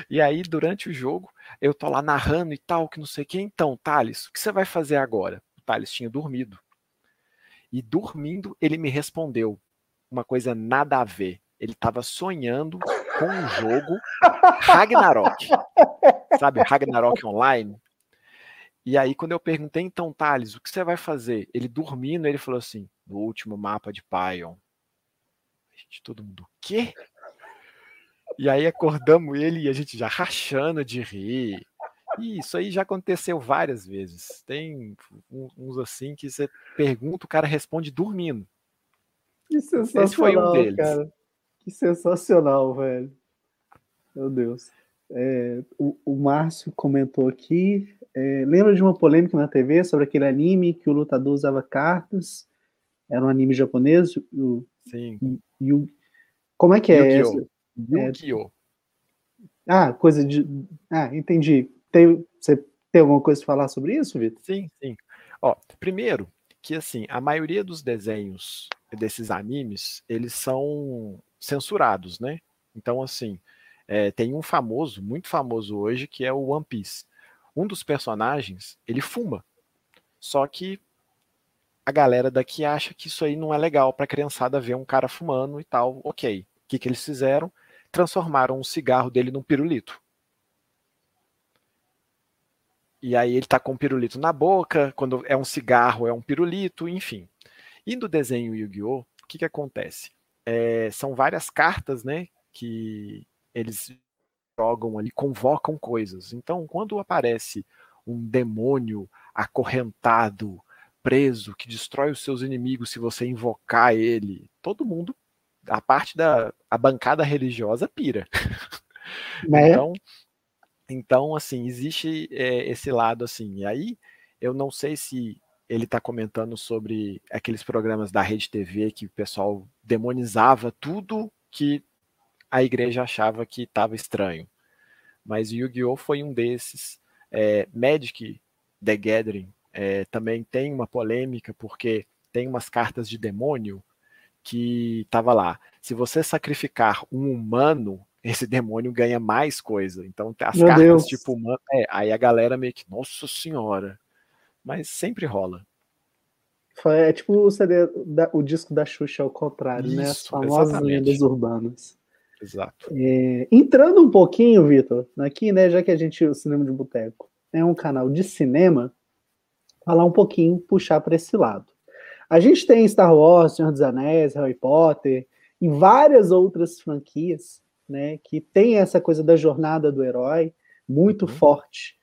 S3: e aí, durante o jogo, eu tô lá narrando e tal, que não sei o que. Então, Thales, o que você vai fazer agora? O Thales tinha dormido. E dormindo, ele me respondeu uma coisa nada a ver. Ele estava sonhando com um jogo Ragnarok. <laughs> Sabe, Ragnarok Online? E aí, quando eu perguntei, então, Thales, o que você vai fazer? Ele dormindo, ele falou assim: no último mapa de Pion. Gente, todo mundo, o quê? E aí acordamos ele e a gente já rachando de rir. E isso aí já aconteceu várias vezes. Tem uns assim que você pergunta, o cara responde dormindo.
S2: Que sensacional, Esse foi um deles. cara. Que sensacional, velho. Meu Deus. É, o, o Márcio comentou aqui, é, lembra de uma polêmica na TV sobre aquele anime que o lutador usava cartas? Era um anime japonês? O,
S3: Sim.
S2: Yu, como é que é?
S3: Yu-Gi-Oh!
S2: Ah, coisa de. Ah, entendi. Tem, você tem alguma coisa para falar sobre isso, Vitor?
S3: Sim, sim. Ó, primeiro, que assim, a maioria dos desenhos desses animes, eles são censurados, né? Então, assim, é, tem um famoso, muito famoso hoje, que é o One Piece um dos personagens, ele fuma. Só que a galera daqui acha que isso aí não é legal para a criançada ver um cara fumando e tal. Ok. O que, que eles fizeram? Transformaram o cigarro dele num pirulito. E aí ele tá com um pirulito na boca, quando é um cigarro é um pirulito, enfim. E no desenho Yu-Gi-Oh!, o que, que acontece? É, são várias cartas, né, que eles jogam ali, convocam coisas. Então, quando aparece um demônio acorrentado, preso, que destrói os seus inimigos se você invocar ele, todo mundo, a parte da a bancada religiosa pira. <laughs> É? Então, então, assim, existe é, esse lado assim. E aí, eu não sei se ele está comentando sobre aqueles programas da Rede TV que o pessoal demonizava tudo que a igreja achava que estava estranho. Mas Yu-Gi-Oh! foi um desses. É, Magic The Gathering é, também tem uma polêmica, porque tem umas cartas de demônio que estava lá. Se você sacrificar um humano, <laughs> esse demônio ganha mais coisa. Então, as Meu cartas Deus. tipo humano. É, aí a galera meio que, nossa senhora. Mas sempre rola.
S2: É tipo o, CD, o disco da Xuxa ao contrário, Isso, né? As famosas lendas urbanas.
S3: Exato.
S2: É, entrando um pouquinho, Vitor, aqui, né, já que a gente, o Cinema de Boteco é um canal de cinema, falar um pouquinho, puxar para esse lado. A gente tem Star Wars, Senhor dos Anéis, Harry Potter e várias outras franquias, né, que tem essa coisa da jornada do herói muito uhum. forte.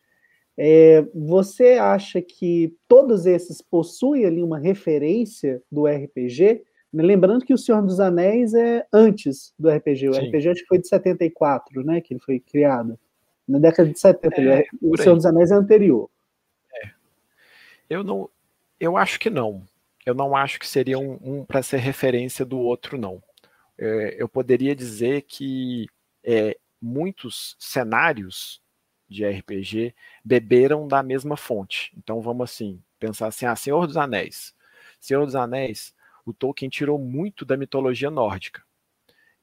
S2: É, você acha que todos esses possuem ali uma referência do RPG? Lembrando que o Senhor dos Anéis é antes do RPG. O Sim. RPG acho que foi de 74, né? Que ele foi criado. Na década de 70. É, o Senhor dos Anéis é anterior. É.
S3: Eu não. Eu acho que não. Eu não acho que seria um, um para ser referência do outro, não. É, eu poderia dizer que é, muitos cenários de RPG beberam da mesma fonte. Então vamos assim, pensar assim, ah, Senhor dos Anéis. Senhor dos Anéis o Tolkien tirou muito da mitologia nórdica.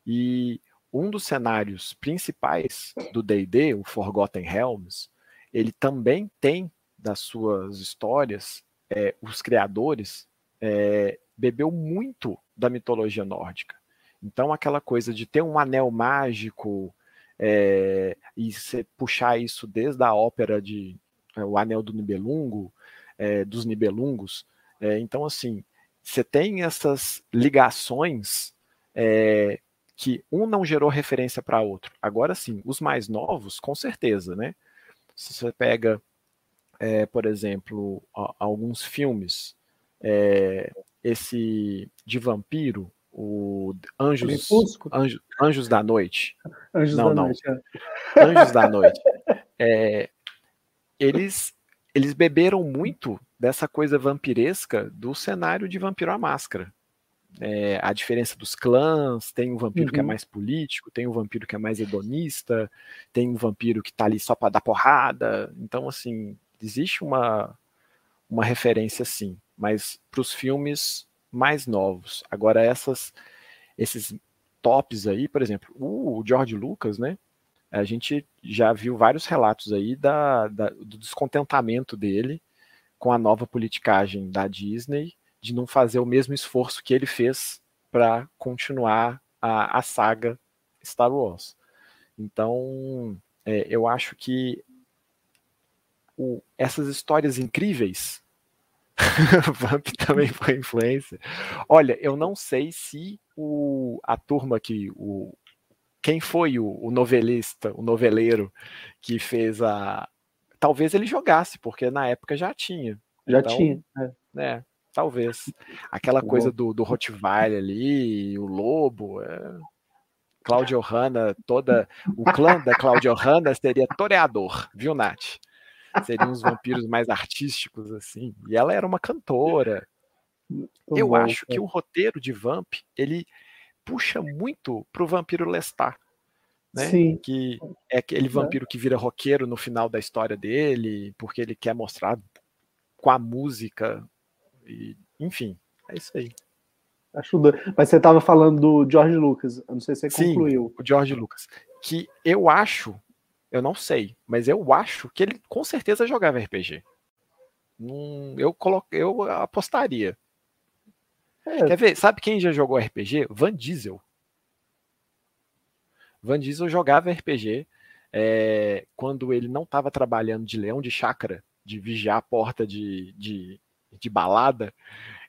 S3: E um dos cenários principais do D&D, o Forgotten Realms, ele também tem das suas histórias, é, os criadores é, bebeu muito da mitologia nórdica. Então aquela coisa de ter um anel mágico é, e você puxar isso desde a ópera de é, o Anel do Nibelungo, é, dos Nibelungos. É, então assim você tem essas ligações é, que um não gerou referência para outro. Agora sim, os mais novos, com certeza, né? Se você pega, é, por exemplo, alguns filmes, é, esse de vampiro, o Anjos, Anjos, Anjos da Noite.
S2: Anjos não, da não. Noite.
S3: É. Anjos da Noite. É, eles, eles beberam muito dessa coisa vampiresca do cenário de Vampiro à Máscara. É, a diferença dos clãs, tem um vampiro uhum. que é uhum. mais político, tem um vampiro que é mais hedonista, tem um vampiro que tá ali só para dar porrada. Então, assim, existe uma, uma referência sim, mas para os filmes mais novos. Agora, essas, esses tops aí, por exemplo, o George Lucas, né? A gente já viu vários relatos aí da, da do descontentamento dele com a nova politicagem da Disney de não fazer o mesmo esforço que ele fez para continuar a, a, saga Star Wars. Então, é, eu acho que o, essas histórias incríveis, <laughs> Vamp também foi influência. Olha, eu não sei se o, a turma que o quem foi o, o novelista, o noveleiro que fez a, talvez ele jogasse, porque na época já tinha.
S2: Já então, tinha. É.
S3: é. talvez. Aquela coisa do, do Rottweiler ali, o lobo. É... Claudio Hanna, toda. O clã da Claudio Hanna seria toreador, viu, Nath? Seriam uns vampiros mais artísticos, assim. E ela era uma cantora. Muito Eu bom, acho que o roteiro de Vamp, ele puxa muito pro vampiro Lestat né? Sim. Que é aquele vampiro que vira roqueiro no final da história dele, porque ele quer mostrar com a música. E, enfim, é isso aí.
S2: Acho Mas você estava falando do George Lucas, eu não sei se você Sim, concluiu.
S3: O George Lucas. Que eu acho, eu não sei, mas eu acho que ele com certeza jogava RPG. Hum, eu, colo... eu apostaria. É. Quer ver? Sabe quem já jogou RPG? Van Diesel. Van Diesel jogava RPG é, quando ele não estava trabalhando de leão de chácara, de vigiar a porta de, de, de, balada,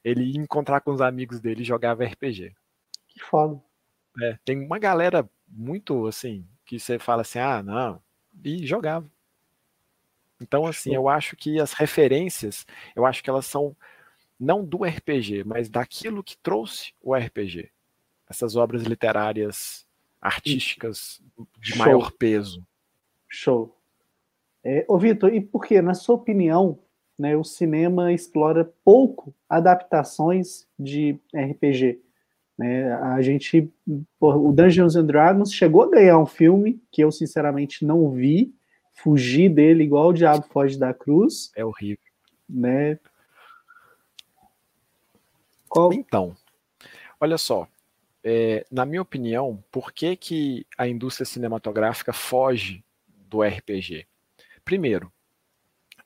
S3: ele ia encontrar com os amigos dele e jogava RPG.
S2: Que foda.
S3: É, tem uma galera muito assim, que você fala assim, ah, não, e jogava. Então, assim, eu acho que as referências, eu acho que elas são não do RPG, mas daquilo que trouxe o RPG. Essas obras literárias artísticas de Show. maior peso.
S2: Show. É, ô, Vitor, e por que, na sua opinião, né, o cinema explora pouco adaptações de RPG. Né? A gente, o Dungeons and Dragons chegou a ganhar um filme que eu sinceramente não vi, fugi dele igual o diabo foge da cruz.
S3: É horrível.
S2: Né?
S3: Qual? Então, olha só, é, na minha opinião, por que, que a indústria cinematográfica foge do RPG? Primeiro,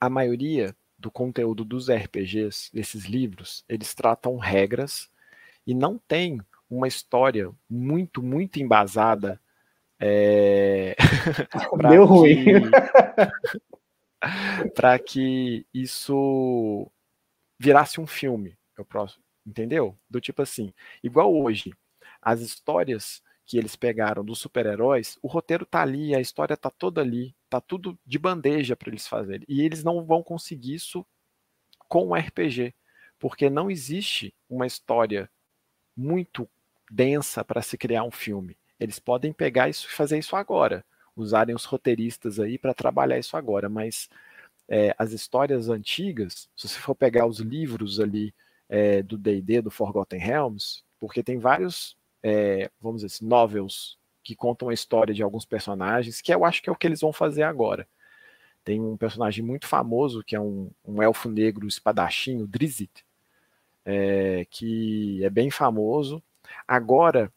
S3: a maioria do conteúdo dos RPGs, desses livros, eles tratam regras e não tem uma história muito, muito embasada é... <laughs>
S2: Deu ruim. <laughs>
S3: Para que isso virasse um filme. Eu próximo, entendeu? Do tipo assim, igual hoje, as histórias que eles pegaram dos super-heróis, o roteiro tá ali, a história tá toda ali, tá tudo de bandeja para eles fazerem. E eles não vão conseguir isso com o RPG, porque não existe uma história muito densa para se criar um filme. Eles podem pegar isso e fazer isso agora, usarem os roteiristas aí para trabalhar isso agora, mas é, as histórias antigas, se você for pegar os livros ali é, do D&D, do Forgotten Realms, porque tem vários é, vamos dizer assim, novels que contam a história de alguns personagens, que eu acho que é o que eles vão fazer agora. Tem um personagem muito famoso, que é um, um elfo negro espadachim, o Drizzt, é, que é bem famoso. Agora,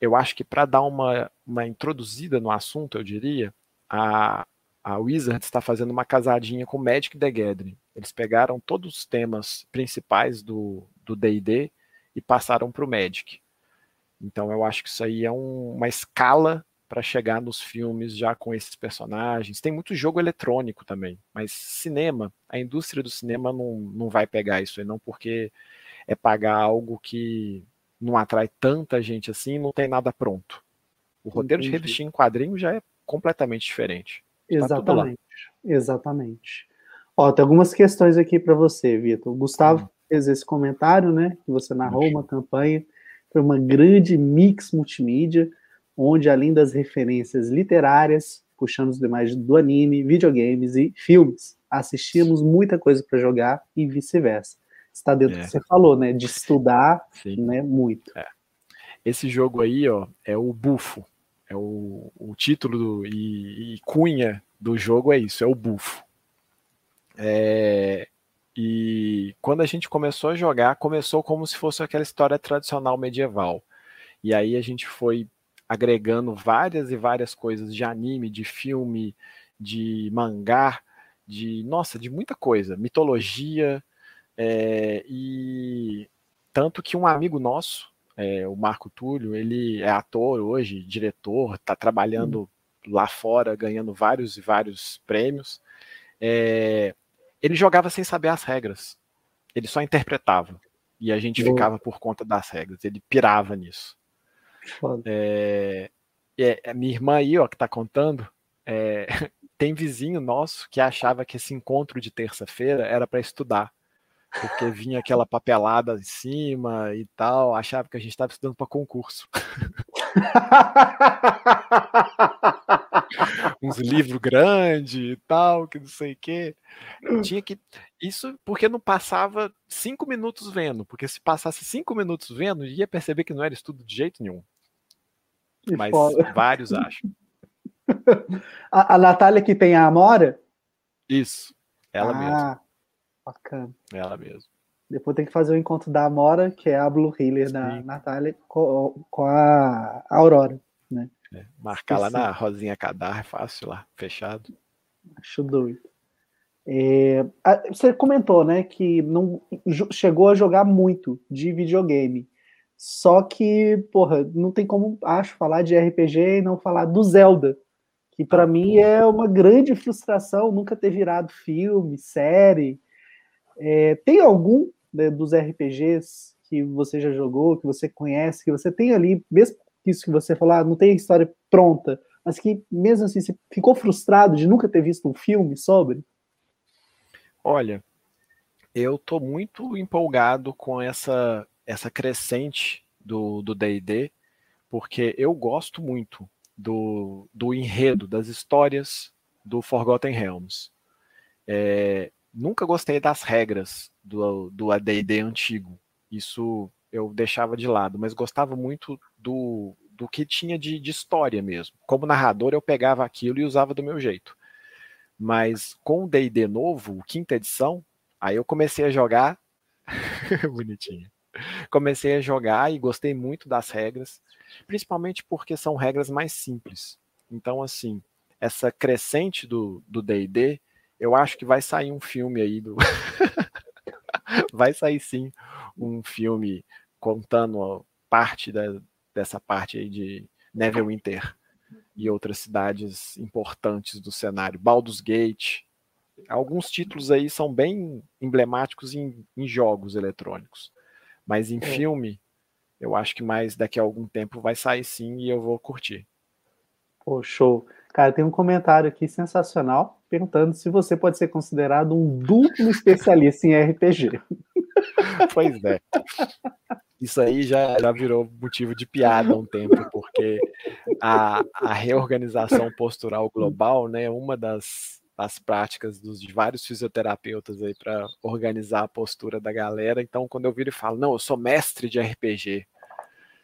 S3: eu acho que para dar uma, uma introduzida no assunto, eu diria, a, a Wizard está fazendo uma casadinha com Magic the Gathering. Eles pegaram todos os temas principais do D&D e passaram para o Magic. Então eu acho que isso aí é um, uma escala para chegar nos filmes já com esses personagens. Tem muito jogo eletrônico também, mas cinema, a indústria do cinema não, não vai pegar isso aí não, porque é pagar algo que não atrai tanta gente assim, não tem nada pronto. O roteiro Entendi. de revistinha em quadrinho já é completamente diferente.
S2: Tá exatamente. Tá exatamente. Ó, tem algumas questões aqui para você, Vitor. O Gustavo hum. fez esse comentário, né? Que você narrou uma campanha foi uma grande mix multimídia, onde além das referências literárias, puxando os demais do anime, videogames e filmes, assistíamos muita coisa para jogar e vice-versa. Está dentro é. do que você falou, né? De estudar, Sim. né? Muito.
S3: É. Esse jogo aí, ó, é o Bufo. É o, o título do, e, e cunha do jogo é isso, é o Bufo. É, e quando a gente começou a jogar, começou como se fosse aquela história tradicional medieval. E aí a gente foi agregando várias e várias coisas de anime, de filme, de mangá, de nossa, de muita coisa, mitologia, é, e tanto que um amigo nosso, é, o Marco Túlio, ele é ator hoje, diretor, está trabalhando hum. lá fora, ganhando vários e vários prêmios. É, ele jogava sem saber as regras. Ele só interpretava. E a gente Boa. ficava por conta das regras. Ele pirava nisso. É, é, minha irmã aí, ó, que tá contando, é, <laughs> tem vizinho nosso que achava que esse encontro de terça-feira era para estudar. Porque vinha aquela papelada em cima e tal, achava que a gente estava estudando para concurso. <laughs> <laughs> uns livros grandes e tal, que não sei o quê. Tinha que. Isso porque não passava cinco minutos vendo, porque se passasse cinco minutos vendo, ia perceber que não era estudo de jeito nenhum. Que Mas foda. vários acham. <laughs>
S2: A, a Natália que tem a Amora?
S3: Isso, ela ah, mesma.
S2: Bacana.
S3: Ela mesma.
S2: Depois tem que fazer o encontro da Amora, que é a Blue Healer da Natália, com, com a Aurora, né?
S3: É, marcar lá na Rosinha Cadar é fácil lá, fechado.
S2: Acho doido. É, você comentou, né, que não chegou a jogar muito de videogame. Só que, porra, não tem como, acho, falar de RPG e não falar do Zelda, que para ah, mim é uma grande frustração nunca ter virado filme, série. É, tem algum né, dos RPGs que você já jogou, que você conhece, que você tem ali, mesmo isso que você falou, ah, não tem história pronta, mas que mesmo assim você ficou frustrado de nunca ter visto um filme sobre?
S3: Olha, eu tô muito empolgado com essa essa crescente do D&D, porque eu gosto muito do, do enredo, das histórias do Forgotten Realms. É, nunca gostei das regras do, do AD&D antigo. Isso eu deixava de lado, mas gostava muito do, do que tinha de, de história mesmo. Como narrador, eu pegava aquilo e usava do meu jeito. Mas com o D&D novo, quinta edição, aí eu comecei a jogar <laughs> bonitinho. Comecei a jogar e gostei muito das regras, principalmente porque são regras mais simples. Então, assim, essa crescente do D&D, eu acho que vai sair um filme aí do <laughs> vai sair sim um filme contando parte da, dessa parte aí de Neverwinter e outras cidades importantes do cenário, Baldur's Gate. Alguns títulos aí são bem emblemáticos em, em jogos eletrônicos, mas em é. filme, eu acho que mais daqui a algum tempo vai sair sim e eu vou curtir.
S2: Pô, show. Cara, tem um comentário aqui sensacional perguntando se você pode ser considerado um duplo especialista em RPG. <laughs>
S3: Pois é. Isso aí já, já virou motivo de piada há um tempo, porque a, a reorganização postural global, né, uma das, das práticas dos de vários fisioterapeutas aí para organizar a postura da galera. Então, quando eu viro e falo, não, eu sou mestre de RPG.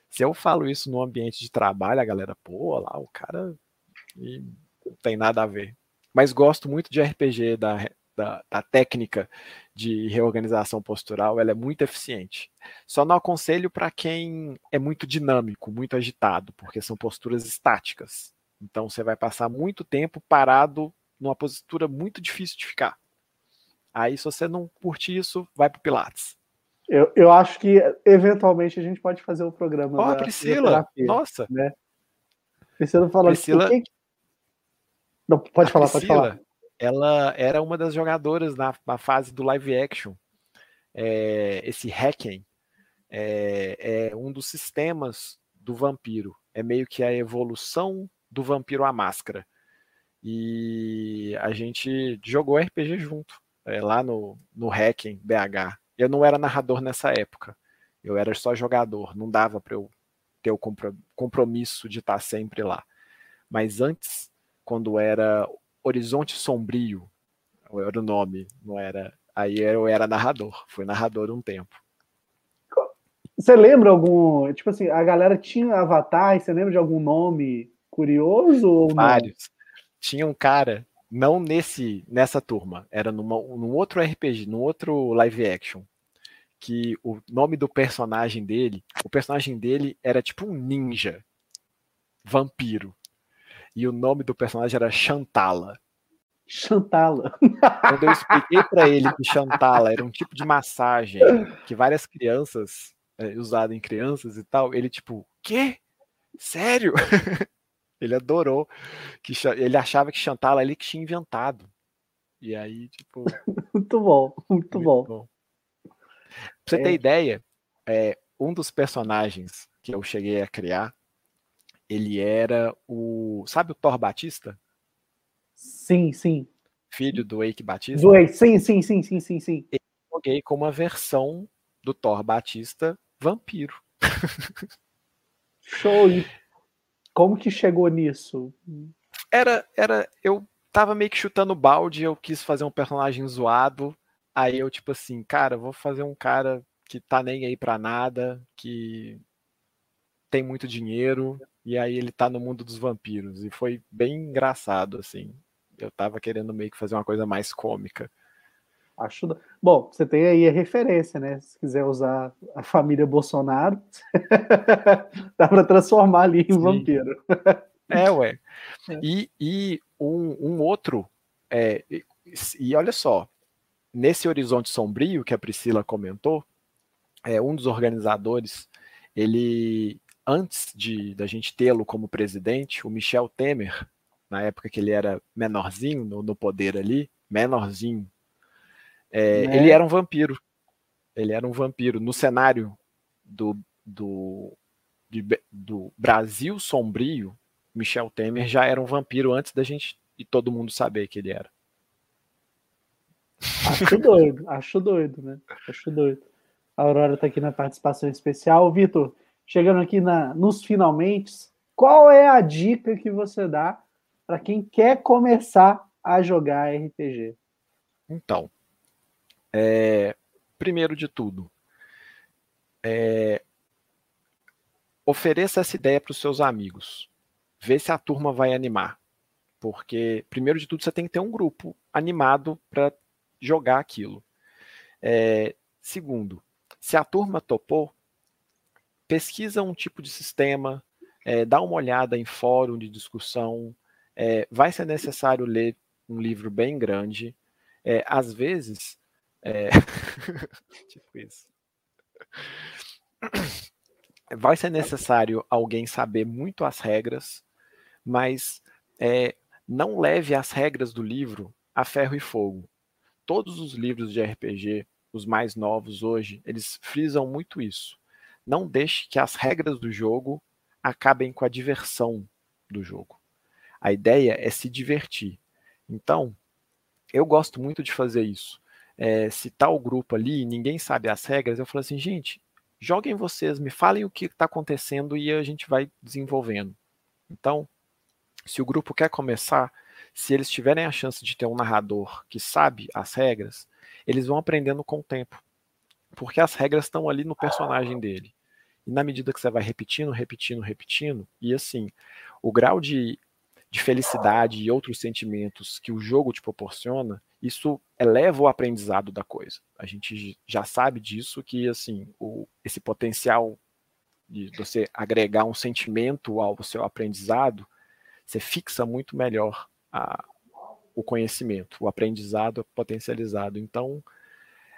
S3: Se eu falo isso no ambiente de trabalho, a galera, pô, lá o cara e não tem nada a ver. Mas gosto muito de RPG, da, da, da, técnica de reorganização postural, ela é muito eficiente. Só não aconselho para quem é muito dinâmico, muito agitado, porque são posturas estáticas. Então você vai passar muito tempo parado numa postura muito difícil de ficar. Aí, se você não curte isso, vai para Pilates.
S2: Eu, eu acho que eventualmente a gente pode fazer o um programa.
S3: Ó, oh, Priscila! Nossa! Né?
S2: Priscila falando Priscila... que não, pode a falar, Priscila, pode falar.
S3: Ela era uma das jogadoras na, na fase do live action. É, esse Hacken é, é um dos sistemas do vampiro. É meio que a evolução do vampiro à máscara. E a gente jogou RPG junto, é, lá no, no Hacking BH. Eu não era narrador nessa época. Eu era só jogador. Não dava para eu ter o compromisso de estar sempre lá. Mas antes quando era Horizonte Sombrio, era o nome, não era. Aí eu era narrador, fui narrador um tempo.
S2: Você lembra algum. Tipo assim, a galera tinha avatar, você lembra de algum nome curioso ou não?
S3: Vários. Tinha um cara, não nesse nessa turma, era numa, num outro RPG, num outro live action, que o nome do personagem dele, o personagem dele era tipo um ninja vampiro e o nome do personagem era Chantala.
S2: Chantala.
S3: Quando eu expliquei para ele que Chantala era um tipo de massagem que várias crianças, é, usada em crianças e tal, ele tipo, quê? Sério? <laughs> ele adorou. que Ele achava que Chantala ele que tinha inventado. E aí, tipo.
S2: muito bom, muito, muito bom. bom.
S3: Pra você é. ter ideia, é, um dos personagens que eu cheguei a criar ele era o. Sabe o Thor Batista?
S2: Sim, sim.
S3: Filho do Eike Batista?
S2: Do Eike, sim, sim, sim, sim, sim, sim.
S3: Eu joguei com uma versão do Thor Batista vampiro. <laughs>
S2: Show! E como que chegou nisso?
S3: Era, era, eu tava meio que chutando balde, eu quis fazer um personagem zoado, aí eu tipo assim, cara, vou fazer um cara que tá nem aí pra nada, que tem muito dinheiro, e aí ele tá no mundo dos vampiros. E foi bem engraçado, assim. Eu tava querendo meio que fazer uma coisa mais cômica.
S2: Acho. Bom, você tem aí a referência, né? Se quiser usar a família Bolsonaro, <laughs> dá para transformar ali em Sim. vampiro.
S3: É, ué. <laughs> É. E, e um, um outro. É, e, e olha só, nesse horizonte sombrio que a Priscila comentou, é, um dos organizadores ele antes de da gente tê-lo como presidente, o Michel Temer, na época que ele era menorzinho no, no poder ali, menorzinho, é, né? ele era um vampiro. Ele era um vampiro. No cenário do, do, de, do Brasil sombrio, Michel Temer já era um vampiro antes da gente e todo mundo saber que ele era.
S2: Acho doido, acho doido, né? Acho doido. A Aurora está aqui na participação especial. Vitor, chegando aqui na, nos finalmente, qual é a dica que você dá para quem quer começar a jogar RPG?
S3: Então, É, primeiro de tudo, é, ofereça essa ideia para os seus amigos. Vê se a turma vai animar. Porque, primeiro de tudo, você tem que ter um grupo animado para jogar aquilo. É, segundo, se a turma topou, pesquisa um tipo de sistema, é, dá uma olhada em fórum de discussão. É, vai ser necessário ler um livro bem grande. É, às vezes, <laughs> tipo isso. Vai ser necessário alguém saber muito as regras, mas não leve as regras do livro a ferro e fogo. Todos os livros de RPG, os mais novos hoje, eles frisam muito isso. Não deixe que as regras do jogo acabem com a diversão do jogo. A ideia é se divertir. Então, eu gosto muito de fazer isso. É, se tá o grupo ali, ninguém sabe as regras, eu falo assim, gente, joguem vocês, me falem o que está acontecendo e a gente vai desenvolvendo. Então, se o grupo quer começar, se eles tiverem a chance de ter um narrador que sabe as regras, eles vão aprendendo com o tempo. Porque as regras estão ali no personagem dele. E na medida que você vai repetindo, repetindo, repetindo, e assim, o grau de, de felicidade e outros sentimentos que o jogo te proporciona, isso eleva o aprendizado da coisa. A gente já sabe disso que assim, o, esse potencial de você agregar um sentimento ao seu aprendizado, você fixa muito melhor a, o conhecimento, o aprendizado potencializado. Então,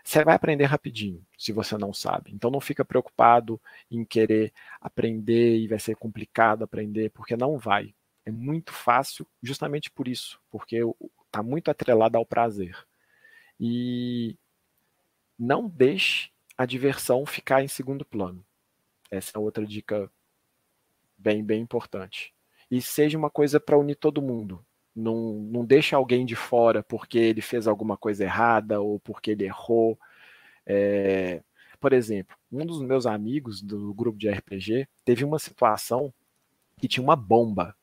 S3: você vai aprender rapidinho, se você não sabe. Então não fica preocupado em querer aprender e vai ser complicado aprender, porque não vai. É muito fácil, justamente por isso, porque está muito atrelado ao prazer. E não deixe a diversão ficar em segundo plano. Essa é outra dica bem, bem importante. E seja uma coisa para unir todo mundo. Não, não deixa alguém de fora porque ele fez alguma coisa errada ou porque ele errou. É, por exemplo, um dos meus amigos do grupo de RPG teve uma situação que tinha uma bomba.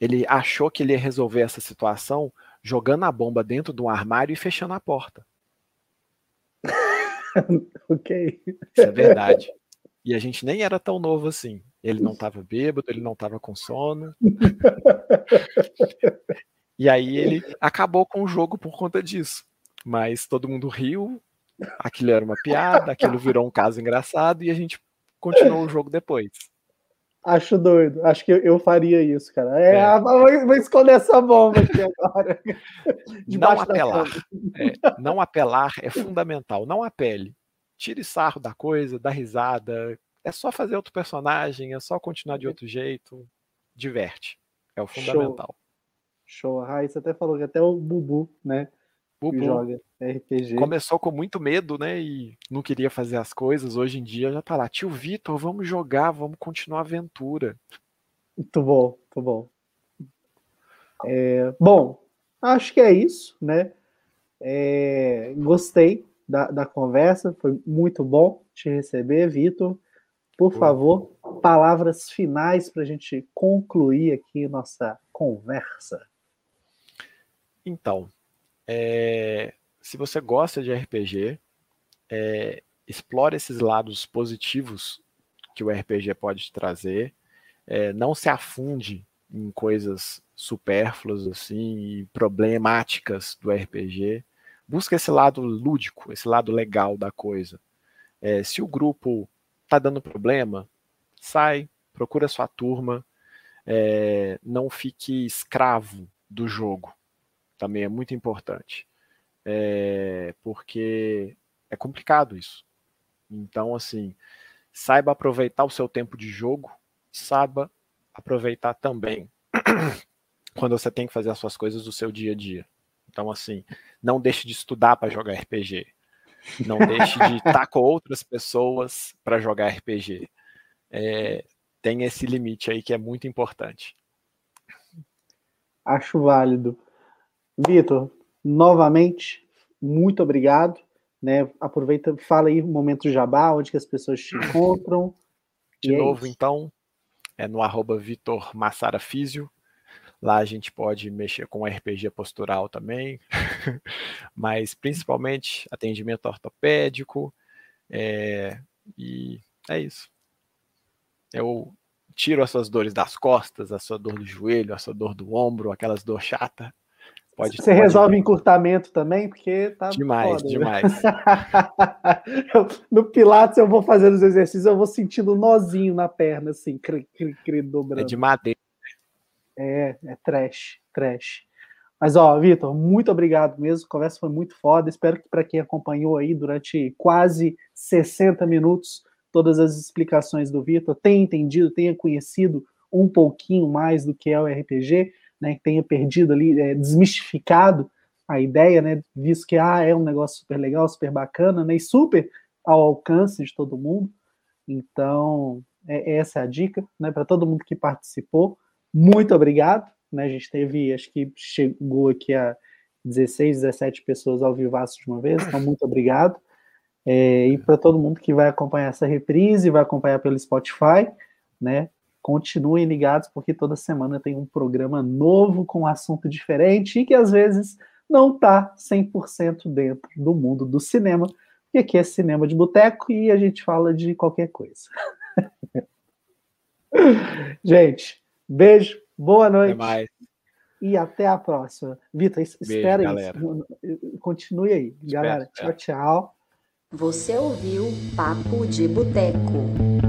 S3: Ele achou que ele ia resolver essa situação jogando a bomba dentro de um armário e fechando a porta. <laughs>
S2: ok.
S3: Isso é verdade. E a gente nem era tão novo assim. Ele não estava bêbado, ele não estava com sono. <laughs> e aí ele acabou com o jogo por conta disso. Mas todo mundo riu, aquilo era uma piada, aquilo virou um caso engraçado e a gente continuou o jogo depois.
S2: Acho doido. Acho que eu, faria isso, cara. É, é. Vou, vou, esconder essa bomba aqui agora.
S3: não apelar. É, não apelar é fundamental. Não apele. Tire sarro da coisa, dá risada, é só fazer outro personagem, é só continuar de uhum. outro jeito. Diverte. É o fundamental.
S2: Show. A Raíssa até falou que até o Bubu, né? Bubu joga RPG.
S3: Começou com muito medo, né? E não queria fazer as coisas. Hoje em dia já tá lá. Tio Vitor, vamos jogar, vamos continuar a aventura.
S2: Muito bom, muito bom. É, bom, acho que é isso, né? É, gostei da, da conversa, foi muito bom te receber, Vitor. Por favor, palavras finais para a gente concluir aqui nossa conversa.
S3: Então, é, se você gosta de RPG, é, explore esses lados positivos que o RPG pode te trazer. É, não se afunde em coisas supérfluas assim e problemáticas do RPG. Busca esse lado lúdico, esse lado legal da coisa. É, se o grupo tá dando problema, sai, procura sua turma, é, não fique escravo do jogo. Também é muito importante. É, porque é complicado isso. Então, assim, saiba aproveitar o seu tempo de jogo, saiba aproveitar também <clears throat> quando você tem que fazer as suas coisas do seu dia a dia. Então, assim, não deixe de estudar para jogar RPG. Não deixe de estar com outras pessoas para jogar RPG. É, tem esse limite aí que é muito importante.
S2: Acho válido. Vitor, novamente, muito obrigado. Né? Aproveita, fala aí o momento jabá, onde que as pessoas te encontram.
S3: De é novo, é então, é no arroba Vitor Massara Físio. Lá a gente pode mexer com RPG postural também, <laughs> mas principalmente atendimento ortopédico, é, e é isso. Eu tiro as suas dores das costas, a sua dor do joelho, a sua dor do ombro, aquelas dor chata.
S2: Pode, Você pode resolve ver. encurtamento também, porque tá
S3: demais, foda, demais. <laughs>
S2: no Pilates eu vou fazendo os exercícios, eu vou sentindo um nozinho na perna, assim, cri, cri, cri, dobrando.
S3: É de madeira.
S2: É, é trash, trash. Mas, ó, Vitor, muito obrigado mesmo. A conversa foi muito foda. Espero que para quem acompanhou aí durante quase 60 minutos todas as explicações do Vitor, tenha entendido, tenha conhecido um pouquinho mais do que é o RPG, né, tenha perdido ali, é, desmistificado a ideia, né, visto que ah, é um negócio super legal, super bacana, né, e super ao alcance de todo mundo. Então, é, essa é a dica, né, para todo mundo que participou. Muito obrigado, né, a gente teve, acho que chegou aqui a 16, 17 pessoas ao vivo de uma vez, então muito obrigado. É, e para todo mundo que vai acompanhar essa reprise, vai acompanhar pelo Spotify, né? Continuem ligados, porque toda semana tem um programa novo com um assunto diferente e que às vezes não está 100% dentro do mundo do cinema, porque aqui é cinema de boteco e a gente fala de qualquer coisa. <laughs> gente, beijo, boa noite. Até mais. E até a próxima. Vitor, espera beijo, isso. Continue aí. Espero, galera, tchau, tchau.
S1: Você ouviu Papo de Boteco.